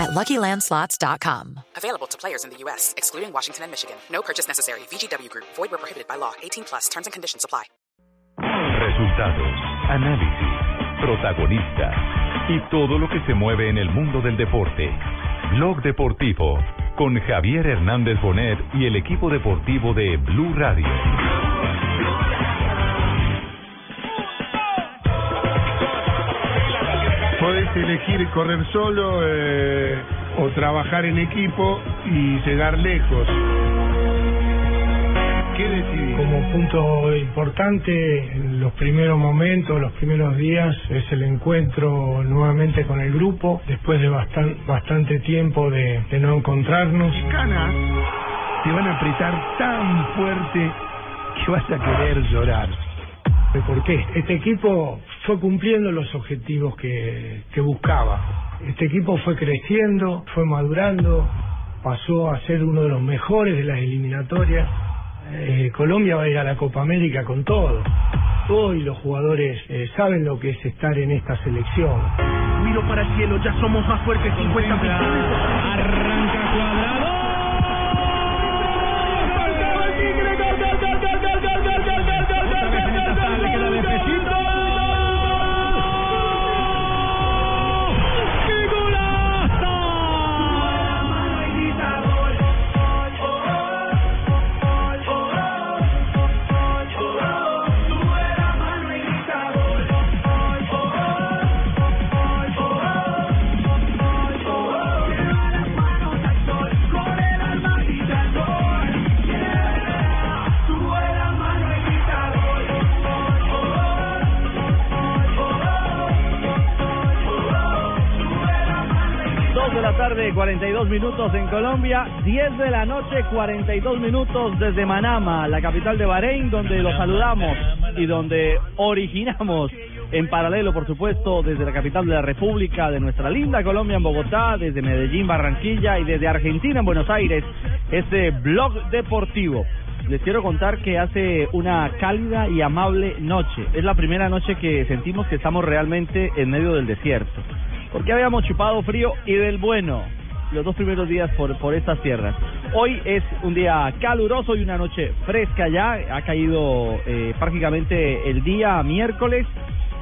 at LuckyLandSlots.com. Available to players in the U.S., excluding Washington and Michigan. No purchase necessary. VGW Group. Void where prohibited by law. 18 plus. Terms and conditions apply. Resultados, análisis, protagonistas y todo lo que se mueve en el mundo del deporte. Blog Deportivo con Javier Hernández Bonet y el equipo deportivo de Blue Radio. Podés elegir correr solo eh, o trabajar en equipo y llegar lejos. ¿Qué decidís? Como punto importante en los primeros momentos, los primeros días, es el encuentro nuevamente con el grupo, después de bastan- bastante tiempo de, de no encontrarnos. Las canas te van a apretar tan fuerte que vas a querer llorar. ¿Por qué? Este equipo fue cumpliendo los objetivos que, que buscaba. Este equipo fue creciendo, fue madurando, pasó a ser uno de los mejores de las eliminatorias. Eh, Colombia va a ir a la Copa América con todo. Hoy los jugadores eh, saben lo que es estar en esta selección. Miro para el cielo, ya somos más fuertes, 50 Arranca cuadrado. Tarde, 42 minutos en Colombia, 10 de la noche, 42 minutos desde Manama, la capital de Bahrein, donde los saludamos y donde originamos en paralelo, por supuesto, desde la capital de la República, de nuestra linda Colombia en Bogotá, desde Medellín, Barranquilla y desde Argentina en Buenos Aires, este blog deportivo. Les quiero contar que hace una cálida y amable noche. Es la primera noche que sentimos que estamos realmente en medio del desierto porque habíamos chupado frío y del bueno los dos primeros días por, por estas tierras. Hoy es un día caluroso y una noche fresca ya, ha caído eh, prácticamente el día miércoles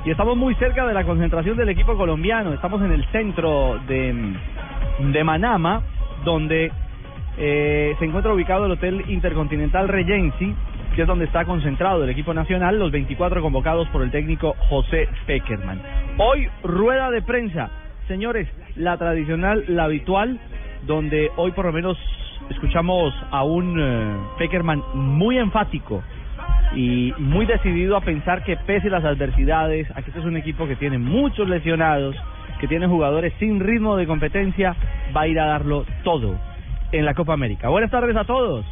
y estamos muy cerca de la concentración del equipo colombiano, estamos en el centro de, de Manama, donde eh, se encuentra ubicado el Hotel Intercontinental Regency, que es donde está concentrado el equipo nacional, los 24 convocados por el técnico José Peckerman. Hoy, rueda de prensa. Señores, la tradicional, la habitual, donde hoy por lo menos escuchamos a un eh, Peckerman muy enfático y muy decidido a pensar que pese a las adversidades, aquí este es un equipo que tiene muchos lesionados, que tiene jugadores sin ritmo de competencia, va a ir a darlo todo en la Copa América. Buenas tardes a todos.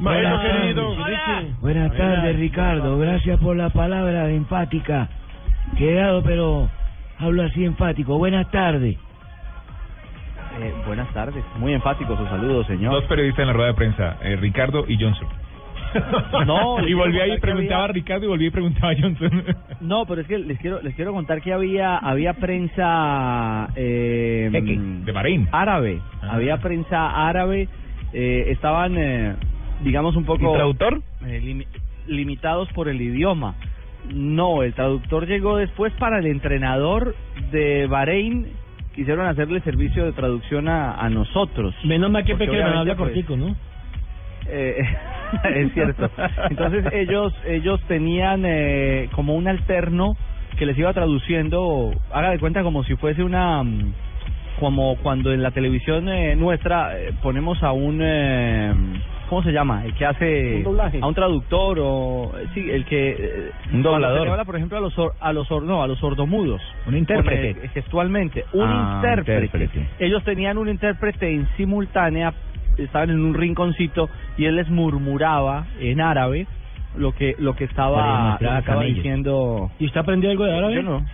Maestro querido. Buenas tardes, Ricardo. Gracias por la palabra enfática. Quedado, pero hablo así enfático. Buenas tardes. Eh, buenas tardes. Muy enfático su saludo, señor. Dos periodistas en la rueda de prensa, eh, Ricardo y Johnson. No, y volví ahí y preguntaba había- a Ricardo y volví y preguntaba a Johnson. No, pero es que les quiero les quiero contar que había había prensa eh, de Bahrein. árabe, Ah. había prensa árabe, eh, estaban eh, digamos un poco ¿Y traductor? eh, limi- limitados por el idioma. No, el traductor llegó después para el entrenador de Bahrein. Quisieron hacerle servicio de traducción a, a nosotros. Menos mal que obviamente, habla pues, cortico, ¿no? eh, es cierto. Entonces ellos ellos tenían eh, como un alterno que les iba traduciendo, haga de cuenta como si fuese una mm, como cuando en la televisión eh, nuestra eh, ponemos a un eh, ¿cómo se llama? El que hace Un doblaje. a un traductor o sí, el que eh, Un doblador. se le habla, por ejemplo, a los sor- a los sor- no, a los sordomudos. Un intérprete. Gestualmente, un Ah, intérprete. intérprete. Ellos tenían un intérprete en simultánea, estaban en un rinconcito y él les murmuraba en árabe lo que lo que estaba, lo que estaba diciendo. ¿Y usted aprendió algo de árabe? Yo no.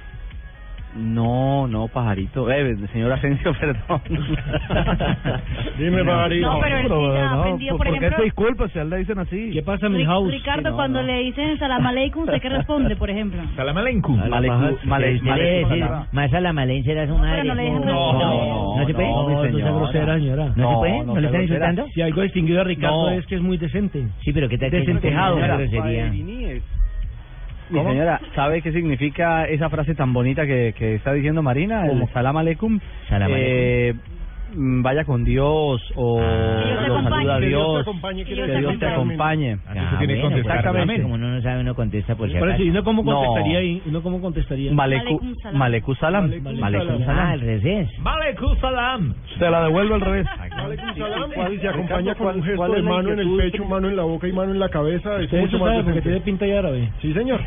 No, no, pajarito. Eh, señor Asensio, perdón. Dime, pajarito. No, pero él sí ya aprendió, por ejemplo... disculpa si a él le dicen así? ¿Qué pasa, Ri- Milhouse? Ricardo, cuando le dicen salam aleikum, ¿sé qué responde, por ejemplo? Salam aleikum. Malecu- male- ¿Qué male- quiere decir? male- Más No, madre. no No, no, no se puede. no, mi No, señora. grosera, señora. ¿No, se puede? no ¿No, le están insultando? Si algo distinguido a Ricardo No. es que es muy decente. Sí, pero ¿qué tal Desentejado. Mi señora, ¿sabe qué significa esa frase tan bonita que, que está diciendo Marina? El salam aleikum. Salam Eh, mm, vaya con Dios o Que Dios te lo acompañe. saluda a Que Dios te Dios. acompañe, Que Dios Que te Dios acompañe. tiene que bueno, contestar pues, Exactamente. Como uno no sabe, uno contesta por si acaso. ¿y uno cómo No. contestaría? ¿Y uno cómo contestaría? Maleku, Malekum salam. Maleku salam. Malekum Malekum salam. Ah, al revés. Malekum salam. Se la devuelvo al revés. Alaikum salam, y se acompaña con un ¿cuál- gesto cuál de mano en el pecho, mano en la boca y mano en la cabeza. Es mucho más decente. tiene pinta de árabe. Sí, señor.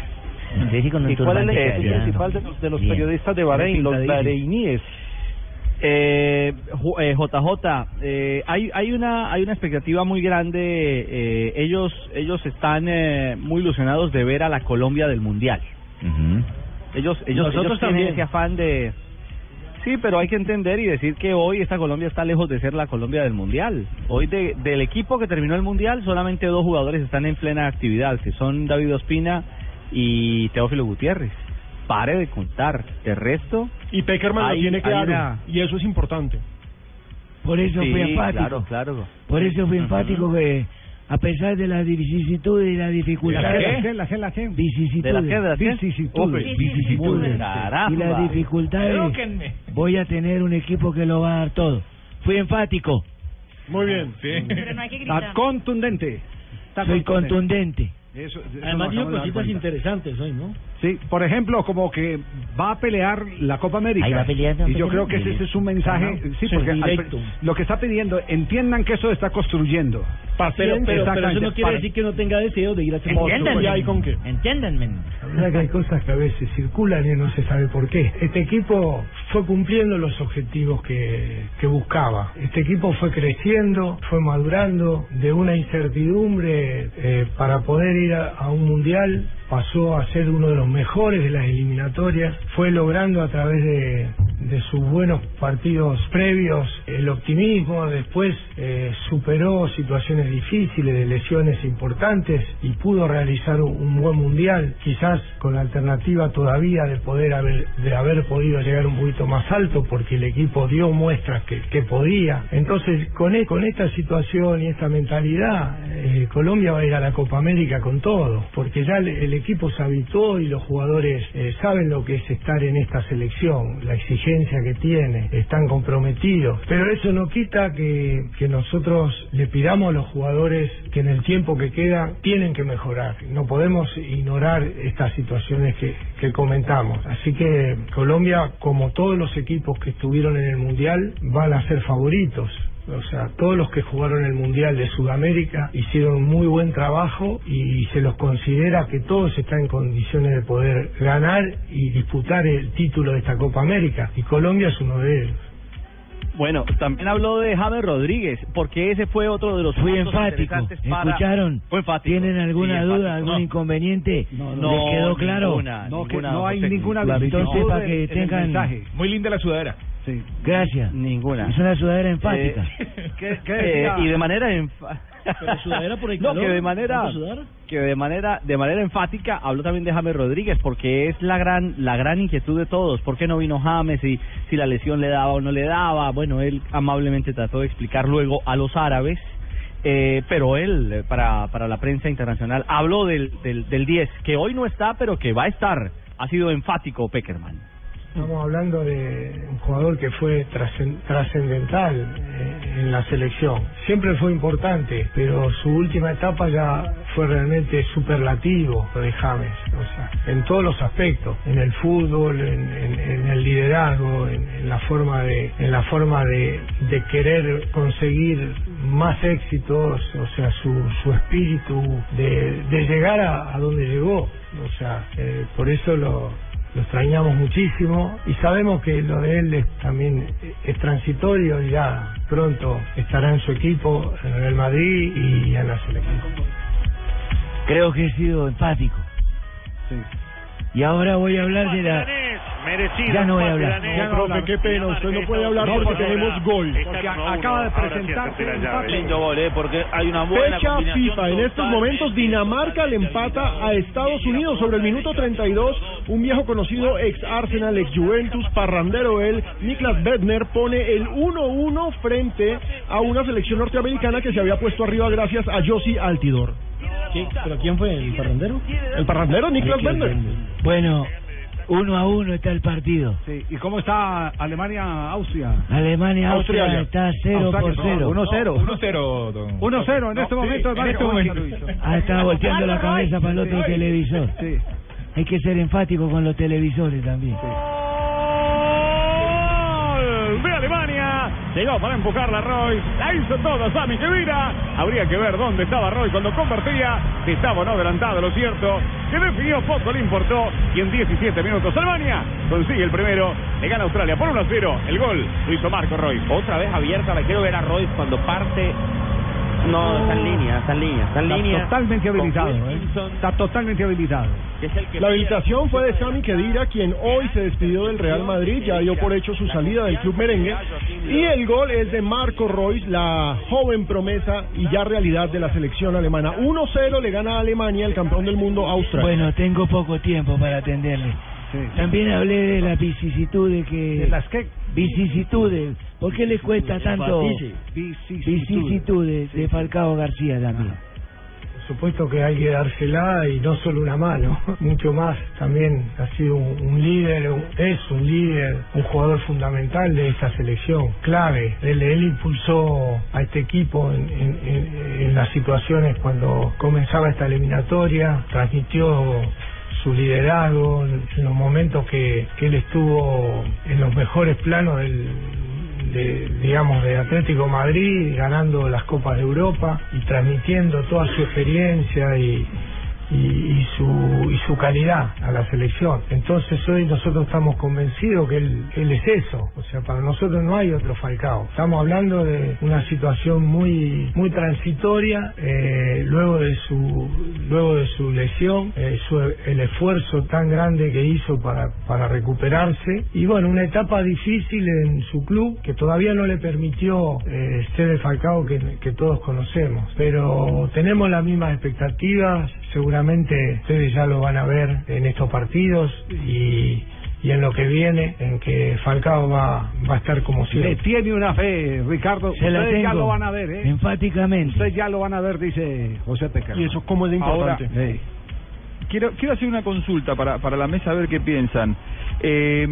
¿Y cuál es castellano. principal de los, de los periodistas de Bahrein, los bahreiníes? Eh, Ju- eh, JJ, eh, hay hay una hay una expectativa muy grande. eh, ellos ellos están eh, muy ilusionados de ver a la Colombia del mundial. Ellos ellos, Nosotros ellos tienen también. ese afán de sí, pero hay que entender y decir que hoy esta Colombia está lejos de ser la Colombia del mundial. Hoy de, del equipo que terminó el mundial solamente dos jugadores están en plena actividad, que son David Ospina y Teófilo Gutiérrez. Pare de contar. El resto Y Peckerman lo tiene claro. una- Y eso es importante. Por eso sí, fui enfático. claro, claro. Por eso fui enfático que, a pesar de las vicisitudes y las dificultades... ¿La qué? ¿La qué? ¿De Vicisitudes. la qué? ¿De la qué? Vicisitudes. Vicisitudes. Y las dificultades... Voy a tener un equipo que lo va a dar todo. Fui enfático. Muy bien. Pero no hay que gritar. contundente. Soy contundente. Eso, eso Además dar cositas interesantes hoy, ¿no? Sí, por ejemplo, como que va a pelear la Copa América. Ahí va y yo creo que ese, ese es un mensaje, Ajá. sí, porque al- lo que está pidiendo, entiendan que eso está construyendo. Pero, pero, pero eso no quiere para- decir que no tenga deseo de ir a Entiéndanme. ¿Y ahí con qué? Entiéndanme. La verdad que hay cosas que a veces circulan y no se sabe por qué. Este equipo fue cumpliendo los objetivos que, que buscaba. Este equipo fue creciendo, fue madurando de una incertidumbre eh, para poder ir a, a un mundial. Pasó a ser uno de los mejores de las eliminatorias. Fue logrando a través de, sus buenos partidos previos el optimismo. Después eh, superó situaciones difíciles, lesiones importantes y pudo realizar un, buen mundial. Quizás con la alternativa todavía de poder haber, de haber podido llegar un poquito más alto porque el equipo dio muestras que, podía. Entonces, con, e- con esta situación y esta mentalidad, eh, Colombia va a ir a la Copa América con todo, porque ya el equipo se habituó y los jugadores eh, saben lo que es estar en esta selección, la exigencia que tiene, están comprometidos. Pero eso no quita que, nosotros le pidamos a los jugadores que en el tiempo que queda tienen que mejorar. No podemos ignorar estas situaciones que comentamos. Así que Colombia, como todos los equipos que estuvieron en el Mundial, van a ser favoritos. O sea, todos los que jugaron el Mundial de Sudamérica hicieron muy buen trabajo y se los considera que todos están en condiciones de poder ganar y disputar el título de esta Copa América. Y Colombia es uno de ellos. Bueno, también habló de James Rodríguez, porque ese fue otro de los Fui puntos enfático. para- ¿Escucharon? Fue enfático. ¿Tienen alguna Sí, duda, algún No. inconveniente? No, ¿Les quedó claro? ninguna, No, que no hay ninguna Entonces, para que tengan-. Muy linda la sudadera. Sí. Gracias. Ninguna. Es una sudadera enfática. Eh, ¿Qué- qué eh, y de manera Pero sudadera por el no que de manera que de manera de manera enfática habló también de James Rodríguez porque es la gran la gran inquietud de todos por qué no vino James y si la lesión le daba o no le daba bueno él amablemente trató de explicar luego a los árabes eh, pero él eh, para para la prensa internacional habló del, del del 10 que hoy no está pero que va a estar ha sido enfático Peckerman Estamos hablando de un jugador que fue trascen- trascendental eh, en la selección. Siempre fue importante, pero su última etapa ya fue realmente superlativo de James. O sea, en todos los aspectos, en el fútbol, en, el liderazgo, en, en la forma de, en la forma de, de querer conseguir más éxitos, o sea, su, su espíritu de, de llegar a, a donde llegó. O sea, eh, por eso lo lo extrañamos muchísimo y sabemos que lo de él es, también es transitorio y ya pronto estará en su equipo, en el Madrid y en la selección. Creo que he sido empático. Y ahora voy a hablar de la... Merecido. Ya no voy a hablar. danés. No, profe, qué pena, usted no puede hablar porque porque tenemos gol. Porque acaba de presentarse el empate. Lindo gol, ¿eh? Porque hay una buena Fecha FIFA. En estos momentos Dinamarca le empata a Estados Unidos sobre el minuto 32. Un viejo conocido ex Arsenal, ex Juventus, parrandero él, Niklas Bedner pone el 1-1 frente a una selección norteamericana que se había puesto arriba gracias a Josi Altidor. ¿Pero quién fue? ¿El parrandero? El parrandero Niklas Bedner. Bueno, uno a uno está el partido. Sí. ¿Y cómo está Alemania-Austria? Alemania-Austria está 0 por 0. 1-0. 1-0, don- 1-0 en este No, momento. sí, el en este momento. Ah, estaba volteando la cabeza para el otro televisor. Sí. Hay que ser enfático con los televisores también. Gol de Alemania. Llegó para empujarla Roy. La hizo toda Sami Khedira. Habría que ver dónde estaba Roy cuando convertía. Si estaba no adelantado, lo cierto. Que definió poco le importó. Y en 17 minutos Alemania consigue el primero. Le gana Australia por 1 a 0. El gol lo hizo Marco Roy. Otra vez abierta, la quiero ver a Royce cuando parte. No, está en línea, está en línea, está en Está línea. totalmente habilitado. ¿eh? Está totalmente habilitado. que que La habilitación fue de Sami Khedira, quien hoy se despidió del Real Madrid, ya dio por hecho su salida del club merengue. Y el gol es de Marco Reus, la joven promesa y ya realidad de la selección alemana. 1-0 le gana a Alemania, el campeón del mundo, Australia. Bueno, tengo poco tiempo para atenderle. También hablé de las vicisitudes que... ¿De las qué? Vicisitudes. ¿Por qué le cuesta tanto vicisitudes de Falcao García también? Por supuesto que hay que dársela y no solo una mano, mucho más. También ha sido un, un líder, un- es un líder, un jugador fundamental de esta selección, clave. Él, él impulsó a este equipo en, en- en- en las situaciones cuando comenzaba esta eliminatoria, transmitió su liderazgo en los momentos que, que él estuvo en los mejores planos del, de, digamos, de Atlético Madrid, ganando las Copas de Europa y transmitiendo toda su experiencia y, y, y su, y su calidad a la selección. Entonces hoy nosotros estamos convencidos que él, es eso. O sea, para nosotros no hay otro Falcao. Estamos hablando de una situación muy, muy transitoria, eh, luego de su, luego de su lesión, eh, su- el esfuerzo tan grande que hizo para, para recuperarse y bueno, una etapa difícil en su club que todavía no le permitió eh, ser el Falcao que todos conocemos. Pero tenemos las mismas expectativas, seguramente ustedes ya lo van a ver en estos partidos y, y en lo que viene, en que Falcao va, va a estar como Le siempre. tiene una fe, Ricardo. Se la Ustedes ya tengo. lo van a ver, ¿eh? Enfáticamente. Ustedes ya lo van a ver, dice José Pecker. Y eso cómo es de Ahora, importante. Sí. Quiero, quiero hacer una consulta para, para la mesa a ver qué piensan. Eh,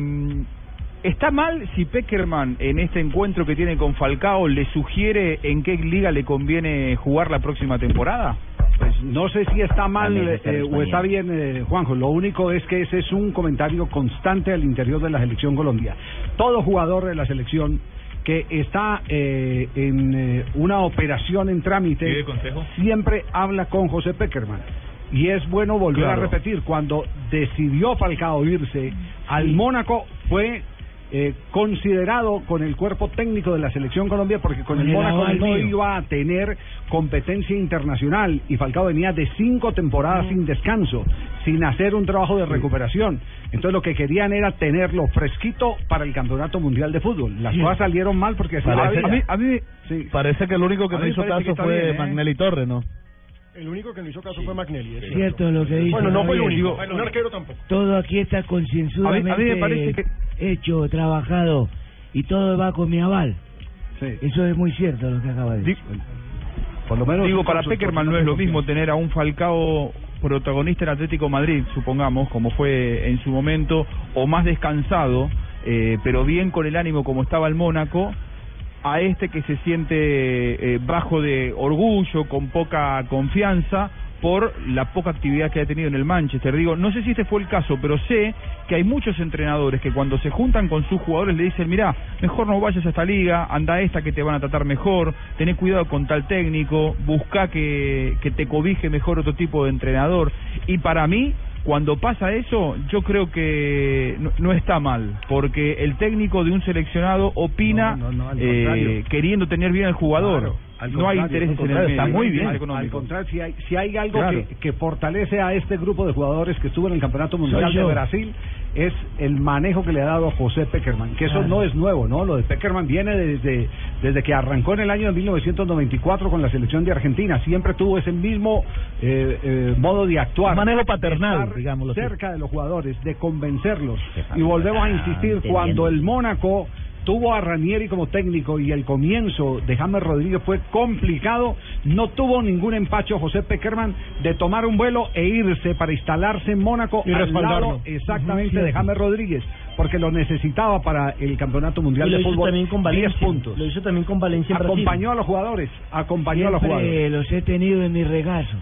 ¿Está mal si Peckerman en este encuentro que tiene con Falcao le sugiere en qué liga le conviene jugar la próxima temporada? Pues no sé si está mal eh, o está bien, eh, Juanjo. Lo único es que ese es un comentario constante al interior de la selección Colombia. Todo jugador de la selección que está eh, en eh, una operación en trámite siempre habla con José Peckerman. Y es bueno volver Claro. a repetir, cuando decidió Falcao irse al Mónaco fue eh, considerado con el cuerpo técnico de la selección Colombia porque con el Mónaco no mío. iba a tener competencia internacional y Falcao venía de cinco temporadas sin descanso, sin hacer un trabajo de recuperación. Entonces lo que querían era tenerlo fresquito para el Campeonato Mundial de Fútbol. Las Sí. cosas salieron mal porque Parece- a mí- A mí, Sí. Parece que el único que A no hizo caso fue bien, ¿eh? Magnelli Torres, ¿no? El único que no hizo caso fue Magnelli. es Cierto lo que dice. Bueno, no fue el único. Un arquero tampoco. Todo aquí está concienzudamente A mí- a mí me parece que- hecho, trabajado y todo va con mi aval. Sí. Eso es muy cierto lo que acaba de decir. Por lo menos Digo, para Peckerman no es lo mismo tener a un Falcao protagonista en Atlético Madrid, supongamos, como fue en su momento, o más descansado, eh, pero bien con el ánimo como estaba el Mónaco, a este que se siente eh, bajo de orgullo, con poca confianza por la poca actividad que ha tenido en el Manchester. Digo, no sé si este fue el caso, pero sé que hay muchos entrenadores que cuando se juntan con sus jugadores le dicen, mira, mejor no vayas a esta liga, anda a esta que te van a tratar mejor, tené cuidado con tal técnico, busca que, que te cobije mejor otro tipo de entrenador. Y para mí, cuando pasa eso, yo creo que no, no está mal, porque el técnico de un seleccionado opina No, no, eh, queriendo tener bien al jugador. Claro. Al no hay intereses en el medio, está muy bien. al contrario, si hay, si hay algo Claro. que, que fortalece a este grupo de jugadores que estuvo en el Campeonato Mundial de. Brasil es el manejo que le ha dado José Peckerman, que eso Claro. no es nuevo, ¿no? Lo de Peckerman viene desde, desde que arrancó en el año de 1994 con la selección de Argentina. Siempre tuvo ese mismo eh, eh, modo de actuar. Un manejo paternal, digámoslo así. Cerca de los jugadores, de convencerlos. Y volvemos a Ah, insistir, entendiendo. cuando el Mónaco tuvo a Ranieri como técnico y el comienzo de James Rodríguez fue complicado, no tuvo ningún empacho José Peckerman de tomar un vuelo e irse para instalarse en Mónaco Y al lado exactamente de. James Rodríguez, porque lo necesitaba para el Campeonato Mundial de Fútbol. también con 10 Valencia. puntos. Lo hizo también con Valencia. Acompañó a los jugadores, acompañó a los jugadores. los he tenido en mi regazo.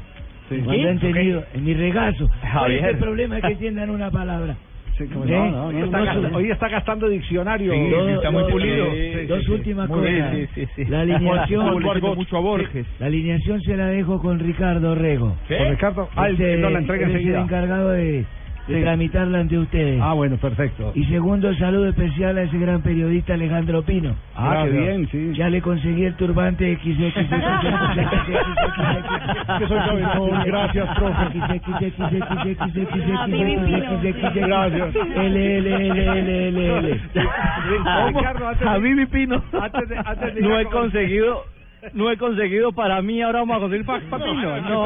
Sí. ¿Qué? han tenido en mi regazo. ¿Cuál es Javier. el problema? Es que entiendan una palabra. Sí, como ¿Eh? no, no, hoy, está No, gastando, no. hoy está gastando diccionario. Sí, Dos- está muy pulido. dos últimas Muy cosas. La alineación. Mucho a Borges. La alineación se la dejo con Ricardo Rego. ¿Con Ricardo? Ah, él- Este, no la entrega enseguida. el encargado de. Tramitarla ante ustedes. Ah, bueno, perfecto. Y segundo, saludo especial a ese gran periodista Alejandro Pino. Ah, qué bien, sí. Ya le conseguí el turbante XXX. Que soy cabezón, gracias, profe. Gracias. L, L, L, L, L, L. Ricardo, antes de- Habibi Pino. Antes de, antes de No he con- conseguido, no he conseguido para mí, ahora vamos a conseguir para Papino. No.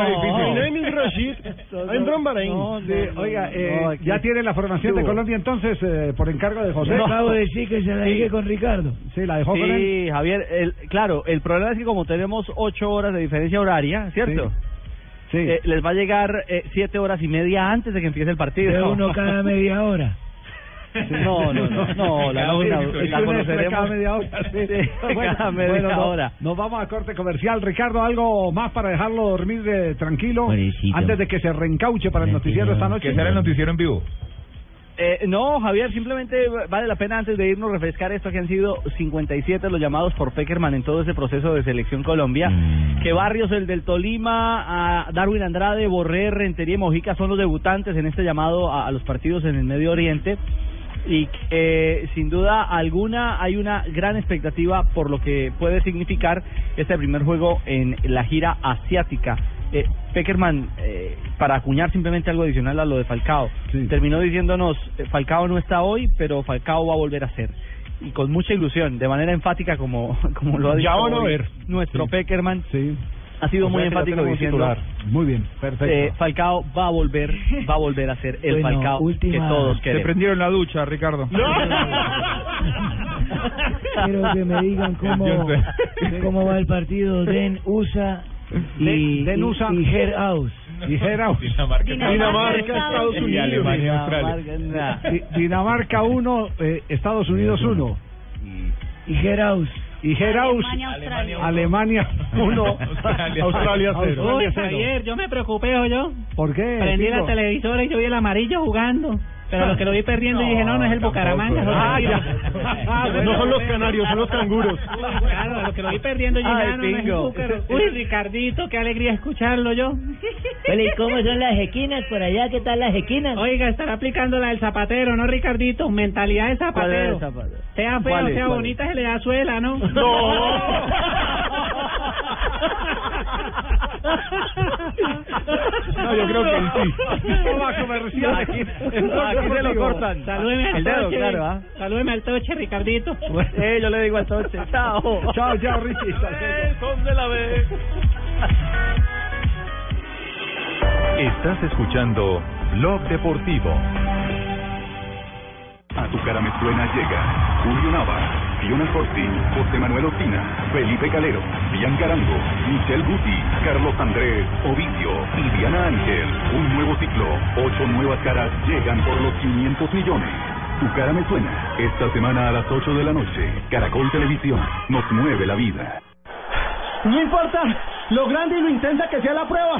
No, Sí, oiga, eh, no, ya tiene la formación de. Colombia entonces eh, por encargo de José. Acabo de decir que se la dije con Ricardo. Sí, la dejó con él. Sí, Javier, el, claro, el problema es que como tenemos ocho horas de diferencia horaria, ¿cierto? Sí. Eh, les va a llegar eh, siete horas y media antes de que empiece el partido. De uno cada media hora. No, no, no, no, la nómina la una conoceremos. cada media hora. cada media hora. Nos vamos a corte comercial. Ricardo, ¿algo más para dejarlo dormir eh, tranquilo? Antes de que se reencauche para el noticiero esta noche. Que será el noticiero en vivo. Eh, no, Javier, simplemente vale la pena antes de irnos refrescar esto que han sido 57 los llamados por Peckerman en todo ese proceso de selección Colombia. Que Barrios, el del Tolima, a Darwin Andrade, Borré, Rentería y Mojica son los debutantes en este llamado a, a los partidos en el Medio Oriente. Y eh, sin duda alguna hay una gran expectativa por lo que puede significar este primer juego en la gira asiática. Eh, Peckerman, eh, para acuñar simplemente algo adicional a lo de Falcao, terminó diciéndonos, eh, Falcao no está hoy, pero Falcao va a volver a ser. Y con mucha ilusión, de manera enfática como, como lo ha dicho Ya van a hoy ver. nuestro Sí. Peckerman, Sí. Ha sido O muy que enfático diciendo, titular. Muy bien, perfecto. eh, Falcao va a volver, va a volver a ser el Bueno, Falcao que última- todos Se queremos. prendieron la ducha, Ricardo. Quiero que me digan cómo, cómo va el partido Den USA y, Den- Den y- USA. y Her House. Dijera, Dinamarca, Estados Y Unidos. Alemania, Australia. Dinamarca 1, Estados Unidos 1. Y Her House. Y Geraus, Alemania, Australia. Alemania 1. Australia. Australia cero. Uy, Australia cero. Javier, yo me preocupé, ¿o yo? ¿Por qué? Prendí la televisora y yo vi el amarillo jugando. Pero lo que lo vi perdiendo y dije, no, no es el Bucaramanga. es Ah, ya. Ah, No son los canarios, son los canguros. Claro, lo que lo vi perdiendo y dije, Ay, no, no es el Pingo. Bucaramanga. Uy, Ricardito, qué alegría escucharlo yo. ¿y cómo son las equinas por allá? ¿Qué tal las equinas? Oiga, estará aplicando la del zapatero, ¿no, Ricardito? Mentalidad de ¿Cuál es zapatero. parte? Sea ¿Cuál feo, sea ¿Cuál bonita, se le da suela, ¿no? No, yo creo que sí. Toma comercial. Aquí, aquí se lo cortan. Salúdeme al El dedo, toche. claro, ¿ah? Salúdeme al toche, Ricardito. Eh, yo le digo al toche, chao. Chao, chao, Richie. Son de la vez. Estás escuchando Blog Deportivo. A tu cara me suena llega Julio Nava, Fiona Corti, José Manuel Ospina, Felipe Calero, Bianca Arango, Michelle Guti, Carlos Andrés, Ovidio y Diana Ángel. Un nuevo ciclo, ocho nuevas caras llegan por los 500 millones. Tu cara me suena. Esta semana a las 8 de la noche, Caracol Televisión nos mueve la vida. No importa lo grande y lo intensa que sea la prueba.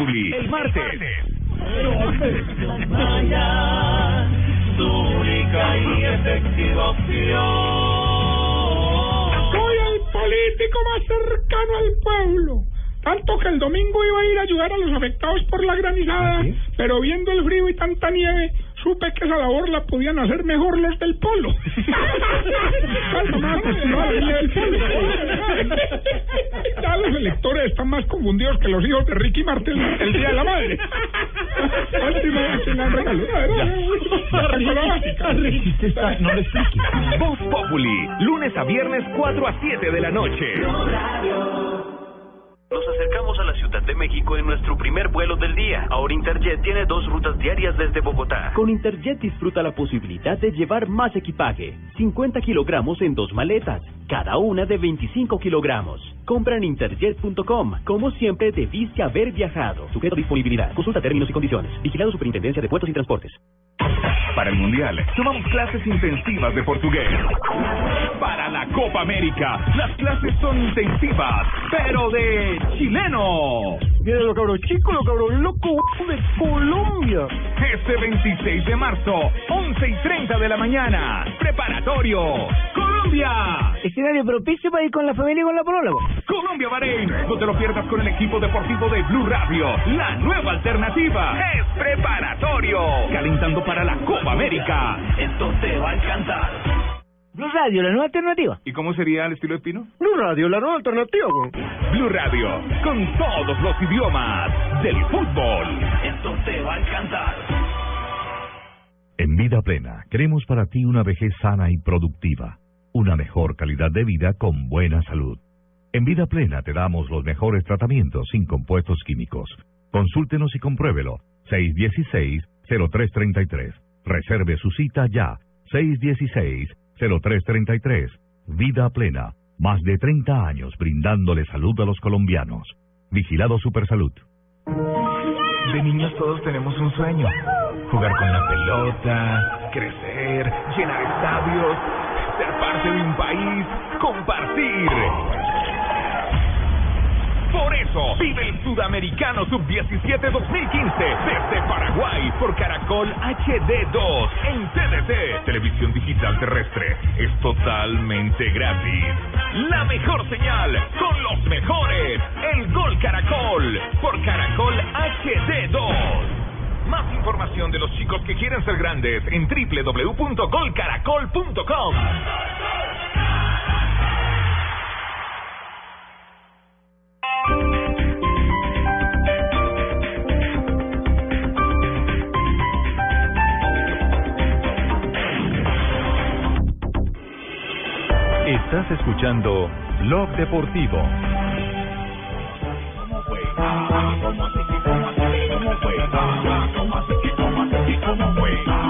Populi. El martes. Tu única y efectiva opción. Soy el político más cercano al pueblo. Tanto que el domingo iba a ir a ayudar a los afectados por la granizada, pero viendo el frío y tanta nieve, supe que esa labor la podían hacer mejor los del polo. ya los electores están más confundidos que los hijos de Ricky Martin el día de la madre. Última vez que me han regalado. No lo explique. Voz Populi, lunes a viernes 4 a 7 de la noche. Nos acercamos a la Ciudad de México en nuestro primer vuelo del día. Ahora Interjet tiene dos rutas diarias desde Bogotá. Con Interjet disfruta la posibilidad de llevar más equipaje. 50 kilogramos en dos maletas, cada una de 25 kilogramos. Compra en interjet.com. Como siempre, debiste haber viajado. Sujeto a disponibilidad. Consulta términos y condiciones. Vigilado Superintendencia de Puertos y Transportes. Para el Mundial, tomamos clases intensivas de portugués. Para la Copa América, las clases son intensivas, pero de chileno. Viene lo cabrón chico, lo cabrón loco de Colombia. Este 26 de marzo, 11 y 30 de la mañana, preparatorio, Colombia. Escenario propicio para ir con la familia y con la polola. Colombia Bahrein, no te lo pierdas con el equipo deportivo de Blue Radio. La nueva alternativa es preparatorio, calentando para la Copa América. Esto te va a encantar. Blue Radio, la nueva alternativa. ¿Y cómo sería el estilo de Pino? Blue Radio, la nueva alternativa, güey. Blue Radio, con todos los idiomas del fútbol. Esto te va a encantar. En Vida Plena, queremos para ti una vejez sana y productiva, una mejor calidad de vida con buena salud. En Vida Plena te damos los mejores tratamientos sin compuestos químicos. Consúltenos y compruébelo. 616-0333. Reserve su cita ya. 616-0333. Vida Plena. Más de 30 años brindándole salud a los colombianos. Vigilado Supersalud. De niños todos tenemos un sueño. Jugar con la pelota, crecer, llenar estadios, Ser parte de un país, compartir. Por eso, vive el Sudamericano Sub-17 2015 desde Paraguay por Caracol HD2 en TDT, televisión digital terrestre. Es totalmente gratis. La mejor señal con los mejores. El Gol Caracol por Caracol HD2. Más información de los chicos que quieren ser grandes en www.golcaracol.com. Estás escuchando Blog Deportivo.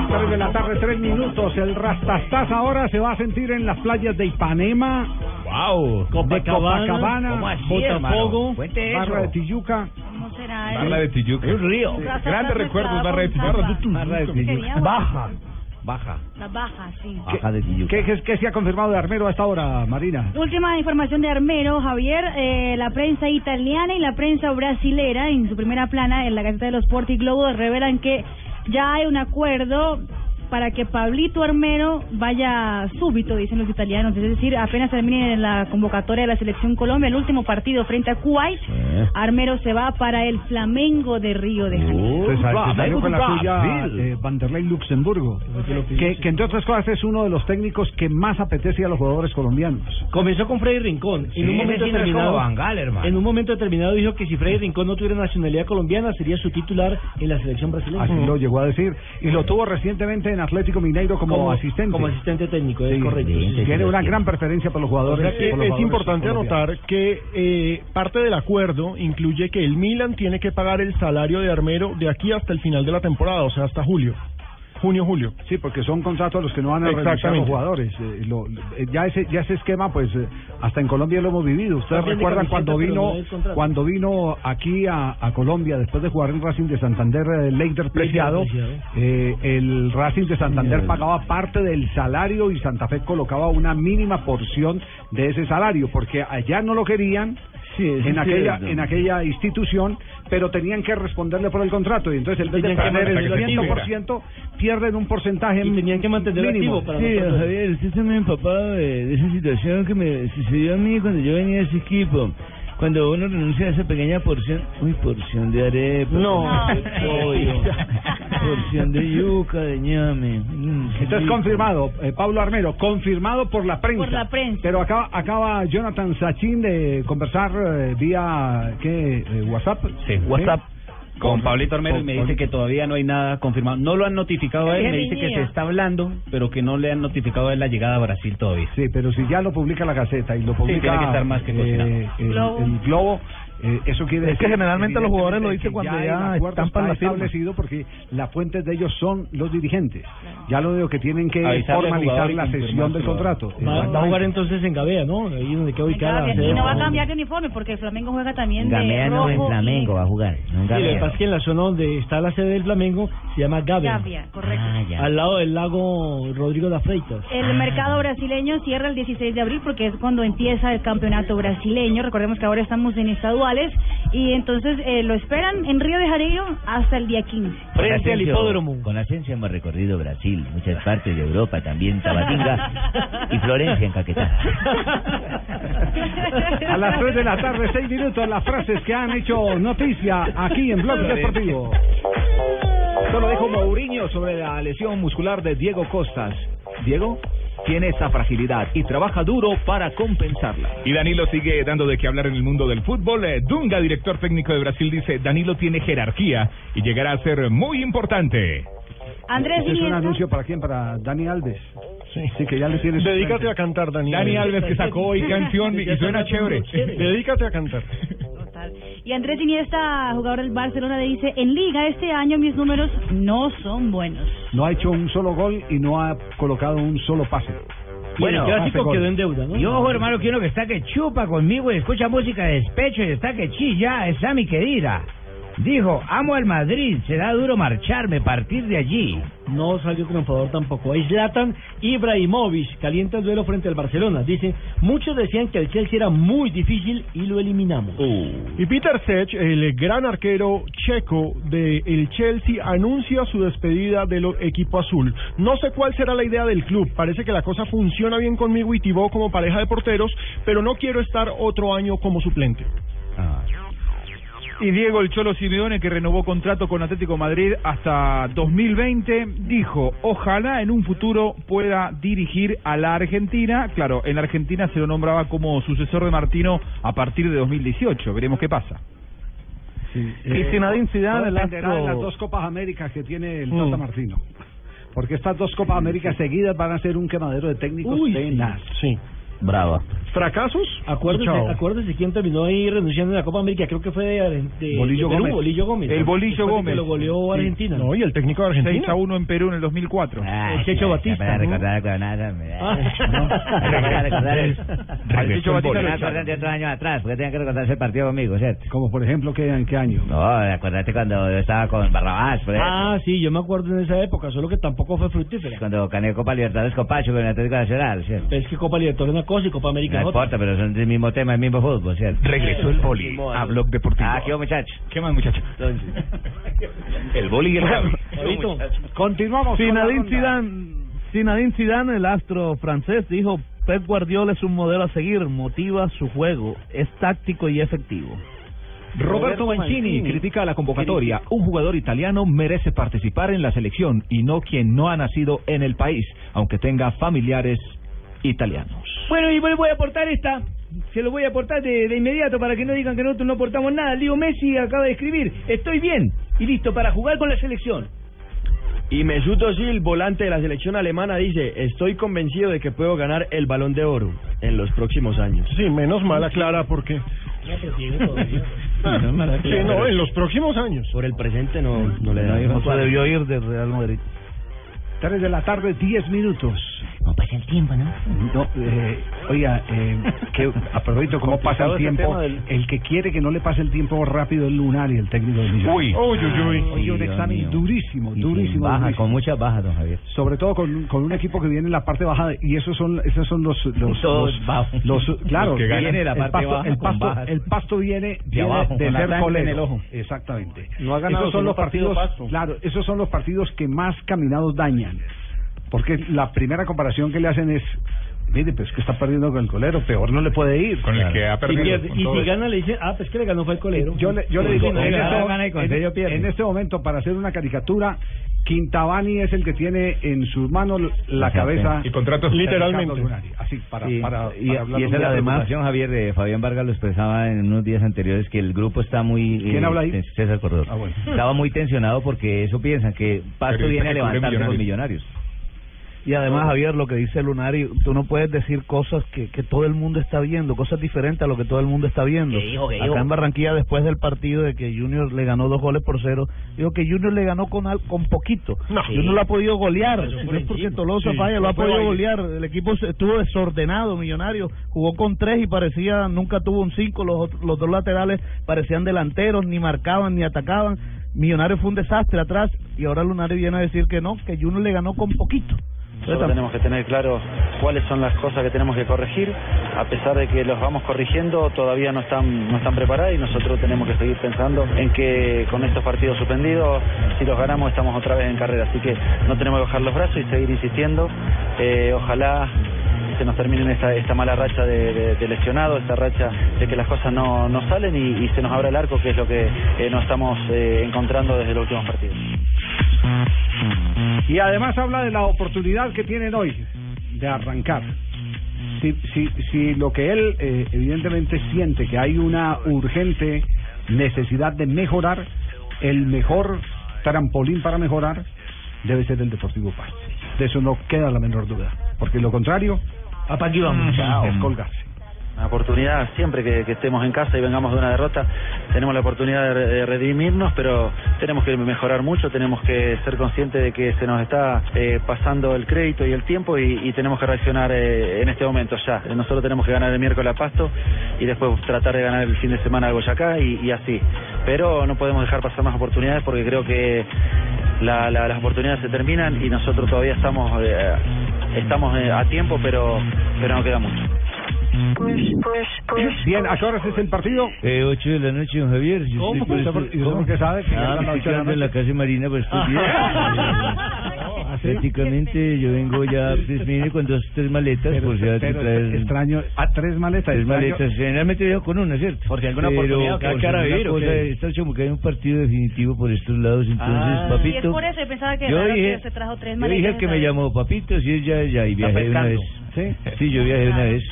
Tres de la tarde, tres minutos. El Rastastas ahora se va a sentir en las playas de Ipanema. Wow. de Copacabana. Copacabana, ¿Cómo Botafogo, Barra de Tijuca. ¿Cómo será Barra de Tijuca. Un río. Grandes recuerdos, Barra de Tijuca. Barra de Tijuca. Baja. Baja. La baja, sí. Baja de Tijuca. ¿Qué, qué, qué se ha confirmado de Armero a esta hora, Marina? Última información de Armero, Javier. eh, la prensa italiana y la prensa brasilera, en su primera plana, en la Gaceta de los Sport y Globo, revelan que ya hay un acuerdo para que Pablito Armero vaya súbito, dicen los italianos, es decir, apenas termine la convocatoria de la selección Colombia, el último partido frente a Kuwait, Armero se va para el Flamengo de Río de Janeiro. Con la suya eh, Vanderlei Luxemburgo, que, que entre otras cosas es uno de los técnicos que más apetece a los jugadores colombianos. Comenzó con Freddy Rincón. En Sí, un momento determinado, en un momento determinado dijo que si Freddy Rincón no tuviera nacionalidad colombiana sería su titular en la selección brasileña. Así lo llegó a decir. Y lo tuvo recientemente en Atlético Mineiro como, asistente. Como asistente técnico, es Sí, correcto. sí, tiene una gran preferencia por los jugadores. O sea que por los es jugadores importante anotar que eh, parte del acuerdo incluye que el Milan tiene que pagar el salario de Armero de aquí hasta el final de la temporada, o sea, hasta julio. Junio, julio. Sí, porque son contratos a los que no van a renunciar los jugadores. Eh, lo- eh, ya ese ya ese esquema pues eh, hasta en Colombia lo hemos vivido. Ustedes También recuerdan cuando vino no cuando vino aquí a, a Colombia después de jugar en Racing de Santander, eh, Leider Preciado, Preciado. eh, el Racing de Santander pagaba parte del salario y Santa Fe colocaba una mínima porción de ese salario porque allá no lo querían eso en es aquella cierto. en aquella institución, pero tenían que responderle por el contrato y entonces en vez de perder el mantenerlo activo. 100% pierden un porcentaje Y tenían que mantenerlo mínimo. activo para Sí. Javier, usted está muy empapado de, de esa situación que me sucedió a mí cuando yo venía a ese equipo. Cuando uno renuncia a esa pequeña porción, uy, porción de arepa, No. de pollo, porción de yuca, de ñame. Mm, Entonces confirmado, eh, Pablo Armero, confirmado por la prensa. Por la prensa. Pero acaba, acaba Jonathan Sachin de conversar eh, vía ¿qué? Eh, WhatsApp. Sí, WhatsApp. Con Pablito Armero y me dice que todavía no hay nada confirmado. No lo han notificado a él, me dice que se está hablando, pero que no le han notificado a él la llegada a Brasil todavía. Sí, pero si ya lo publica la Gaceta y lo publica tiene que estar más que eh, el, Globo. el Globo, eh, eso quiere Es que decir generalmente los jugadores lo dicen cuando que ya el acuerdo estampan está la firma. establecido porque las fuentes de ellos son los dirigentes. Ya lo digo que tienen que Avisarle al formalizar y la sesión del contrato. Va, va a jugar entonces en Gabea, ¿no? Ahí donde queda ubicada Y no va a cambiar de uniforme porque el Flamengo juega también de Gamea no, en rojo Flamengo va a jugar. No en Sí, lo que pasa es que en la zona donde está la sede del Flamengo se llama y Gabea. Gavia, correcto. Ah, ya. Al lado del lago Rodrigo da Freitas. El mercado brasileño cierra el 16 de abril porque es cuando empieza el campeonato brasileño. Recordemos que ahora estamos en y entonces eh, lo esperan en Río de Janeiro hasta el día 15. Frente al hipódromo. Con Asensio hemos recorrido Brasil, muchas partes de Europa, también Tabatinga y Florencia en Caquetá. A las 3 de la tarde, 6 minutos, las frases que han hecho noticia aquí en Blog Deportivo. Esto lo dijo Mourinho sobre la lesión muscular de Diego Costas. Diego tiene esa fragilidad y trabaja duro para compensarla. Y Danilo sigue dando de qué hablar en el mundo del fútbol. Eh, Dunga, director técnico de Brasil, dice, Danilo tiene jerarquía y llegará a ser muy importante. Andrés Este es un anuncio para quién, para Dani Alves. Sí, que ya le tienes. Dedícate a cantar, Dani. Dani Alves que sacó hoy canción y suena chévere. Dedícate a cantar. Y Andrés Iniesta, jugador del Barcelona, le dice, en liga este año mis números no son buenos. No ha hecho un solo gol y no ha colocado un solo pase. Bueno, el clásico quedó en deuda, Y ojo, hermano, que uno que está que chupa conmigo y escucha música de despecho y está que chilla, es Sammy Kedira. Dijo, amo al Madrid, será duro marcharme, partir de allí. No salió triunfador tampoco. Zlatan Ibrahimovic calienta el duelo frente al Barcelona. Dice, muchos decían que el Chelsea era muy difícil y lo eliminamos. Y Peter Sech, el gran arquero checo del Chelsea, anuncia su despedida del equipo azul. No sé cuál será la idea del club. Parece que la cosa funciona bien conmigo y Thibaut como pareja de porteros, pero no quiero estar otro año como suplente. Y Diego El Cholo Simeone, que renovó contrato con Atlético Madrid hasta 2020, dijo, ojalá en un futuro pueda dirigir a la Argentina. Claro, en la Argentina se lo nombraba como sucesor de Martino a partir de 2018. Veremos qué pasa. Eh, Y el astro- de las dos Copas Américas que tiene el Mm. Tata Martino. Porque estas dos Copas Américas seguidas van a ser un quemadero de técnicos Uy, tenaz. Sí. Brava. ¿Fracasos? Acuérdese, acuérdese quién terminó ahí renunciando en la Copa América. Creo que fue de, de- Bolillo de Perú, Gómez. Bolillo Gómez. El Bolillo de que Gómez. lo goleó Sí. Argentina. No, y el técnico de Argentina. 6 a 1 en Perú en el 2004. El Checho Batista, Para ¿no? recordar con nada. me Ah. el- el Checho Batista Me de otros años atrás, porque tenían que recordar ese partido conmigo, ¿cierto? Como por ejemplo, ¿qué, ¿en qué año? No, acuérdate cuando yo estaba con Barrabás, por ejemplo. Ah, sí, yo me acuerdo en esa época, solo que tampoco fue fructífera. Cuando gané Copa Libertadores con Pacho con el Atlético Nacional, ¿cierto? Es que Copa Libertadores cosa y Copa América No importa, pero son del mismo tema, el mismo fútbol, ¿cierto? Regresó el boli a Blog Deportivo. Ah, ¿qué muchacho? ¿Qué más, muchacho? El boli y el Javi. Continuamos ronda. Zidane, Zinedine Zidane, el astro francés, dijo, Pep Guardiola es un modelo a seguir, motiva su juego, es táctico y efectivo. Roberto Mancini critica la convocatoria. Un jugador italiano merece participar en la selección y no quien no ha nacido en el país, aunque tenga familiares italianos. Bueno, y voy a aportar esta. Se lo voy a aportar de, de inmediato para que no digan que nosotros no aportamos nada. Digo, Messi acaba de escribir, estoy bien y listo para jugar con la selección. Y Mesut Özil, volante de la selección alemana, dice, estoy convencido de que puedo ganar el Balón de Oro en los próximos años. Sí, menos mal aclara porque... No. Sí, no, en los próximos años. Por el presente no, no le da. No se debió ir del Real Madrid. 3 de la tarde, 10 minutos. ¿Cómo pasa el tiempo, no? No, eh, oiga, eh, que a propósito, ¿cómo pasa el tiempo? del- El que quiere que no le pase el tiempo rápido es Lunar y el técnico del Millonarios. Uy. Uy, uy. Oye, un Dios examen mío. durísimo, Y durísimo. baja, durísimo. con muchas bajas, don Javier. Sobre todo con, con un equipo que viene en la parte baja y esos son esos son los los, Todos los, bajos. los- claro Los que ganan. viene la el parte pasto, baja el con pasto bajas. el pasto viene, viene abajo, de ser en el ojo. exactamente No ha ganado esos son los partido partidos Pasto. claro esos son los partidos que más caminados dañan porque la primera comparación que le hacen es mire pues que está perdiendo con el colero peor no le puede ir Con el que ha Y, perdido, pierde- y si gana le dicen, ah, pues que le ganó fue el colero. yo le, yo le digo, en, este, gana y con en- este momento, para hacer una caricatura, Quintabani es el que tiene en sus manos la Exacto. cabeza Y contratos. Literalmente. Así, para, Sí, para, y, para y esa es la demostración, Javier, de Fabián Vargas lo expresaba en unos días anteriores, que el grupo está muy... eh, ¿Quién habla ahí? César Corredor. Ah, bueno. Estaba muy tensionado porque eso piensan, que Pasto viene a levantarse con Millonarios. Y además, Javier, lo que dice Lunari, tú no puedes decir cosas que, que todo el mundo está viendo, cosas diferentes a lo que todo el mundo está viendo. Acá en Barranquilla, después del partido de que Junior le ganó dos goles por cero, dijo que Junior le ganó con al- con poquito. No. Junior lo ha podido golear, no es porque. Tolosa Sí, falla, lo ha podido golear. El equipo estuvo desordenado, millonario. Jugó con tres y parecía, nunca tuvo un cinco. Los, los dos laterales parecían delanteros, ni marcaban ni atacaban. Millonario fue un desastre atrás y ahora Lunari viene a decir que no, que Junior le ganó con poquito. Nosotros tenemos que tener claro cuáles son las cosas que tenemos que corregir. A pesar de que los vamos corrigiendo, todavía no están, no están preparadas y nosotros tenemos que seguir pensando en que con estos partidos suspendidos, si los ganamos, estamos otra vez en carrera. Así que no tenemos que bajar los brazos y seguir insistiendo. Eh, ojalá se nos termine esta, esta mala racha de, de, de lesionados, esta racha de que las cosas no, no salen y, y se nos abra el arco, que es lo que eh, nos estamos eh, encontrando desde los últimos partidos. Y además habla de la oportunidad que tienen hoy de arrancar. Si, si, si lo que él eh, evidentemente siente que hay una urgente necesidad de mejorar, el mejor trampolín para mejorar debe ser el Deportivo Pasto. De eso no queda la menor duda. Porque lo contrario, aquí vamos. es colgarse. Una oportunidad, siempre que, estemos en casa y vengamos de una derrota, tenemos la oportunidad de, re- de redimirnos, pero tenemos que mejorar mucho, tenemos que ser conscientes de que se nos está eh, pasando el crédito y el tiempo y, y tenemos que reaccionar eh, en este momento ya. Nosotros tenemos que ganar el miércoles a Pasto y después tratar de ganar el fin de semana a Boyacá y, y así. Pero no podemos dejar pasar más oportunidades porque creo que la- la- las oportunidades se terminan y nosotros todavía estamos eh, estamos eh, a tiempo, pero pero no queda mucho. Bien, ¿a qué horas es el partido? Eh, 8 de la noche, don Javier. Yo ¿Cómo? estoy por ¿Usted por- esto- y usted por qué sabe que Ah, me estoy quedando en la casa marina días. ¿Ah, sí? Prácticamente yo vengo ya, pues vine con dos, tres maletas, Pero- por si hace pero traer... extraño, a tres maletas. Tres extraño- maletas, generalmente viajo con una, ¿cierto? Por si alguna Pero oportunidad, por ¿qué hay si que alguna vivir cosa, qué? Está como que hay un partido definitivo por estos lados, entonces, Y es papito... por eso, yo pensaba que yo dije- que se trajo tres Yo maletas. dije que me llamó papito, si es ya, ya, y viajé una vez. ¿Sí? Sí, yo viajé una vez.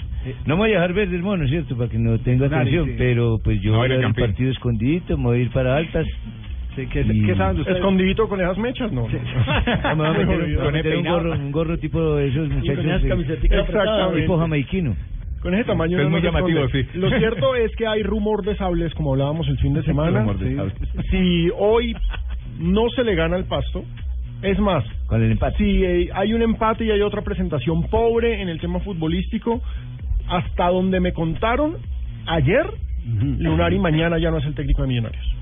No me voy a dejar ver del mono, ¿cierto? Para que no tenga Nadie, atención, sí. pero pues yo No, voy a ver el partido escondidito, me voy a ir para altas. ¿qué, qué saben de ustedes? ¿Escondidito con esas mechas? No. No, me voy a meter, un- me voy a meter un, gorro, un gorro tipo de esos muchachos. esas camiseticas apretadas. Tipo jamaiquino. Con ese tamaño Es no muy llamativo, sí. Lo cierto es que hay rumor de sables, como hablábamos el fin de semana. Rumor de Sí. sables. Si hoy no se le gana el pasto, es más, Con el empate. si eh, hay un empate y hay otra presentación pobre en el tema futbolístico, hasta donde me contaron ayer, Lunari mañana ya no es el técnico de Millonarios.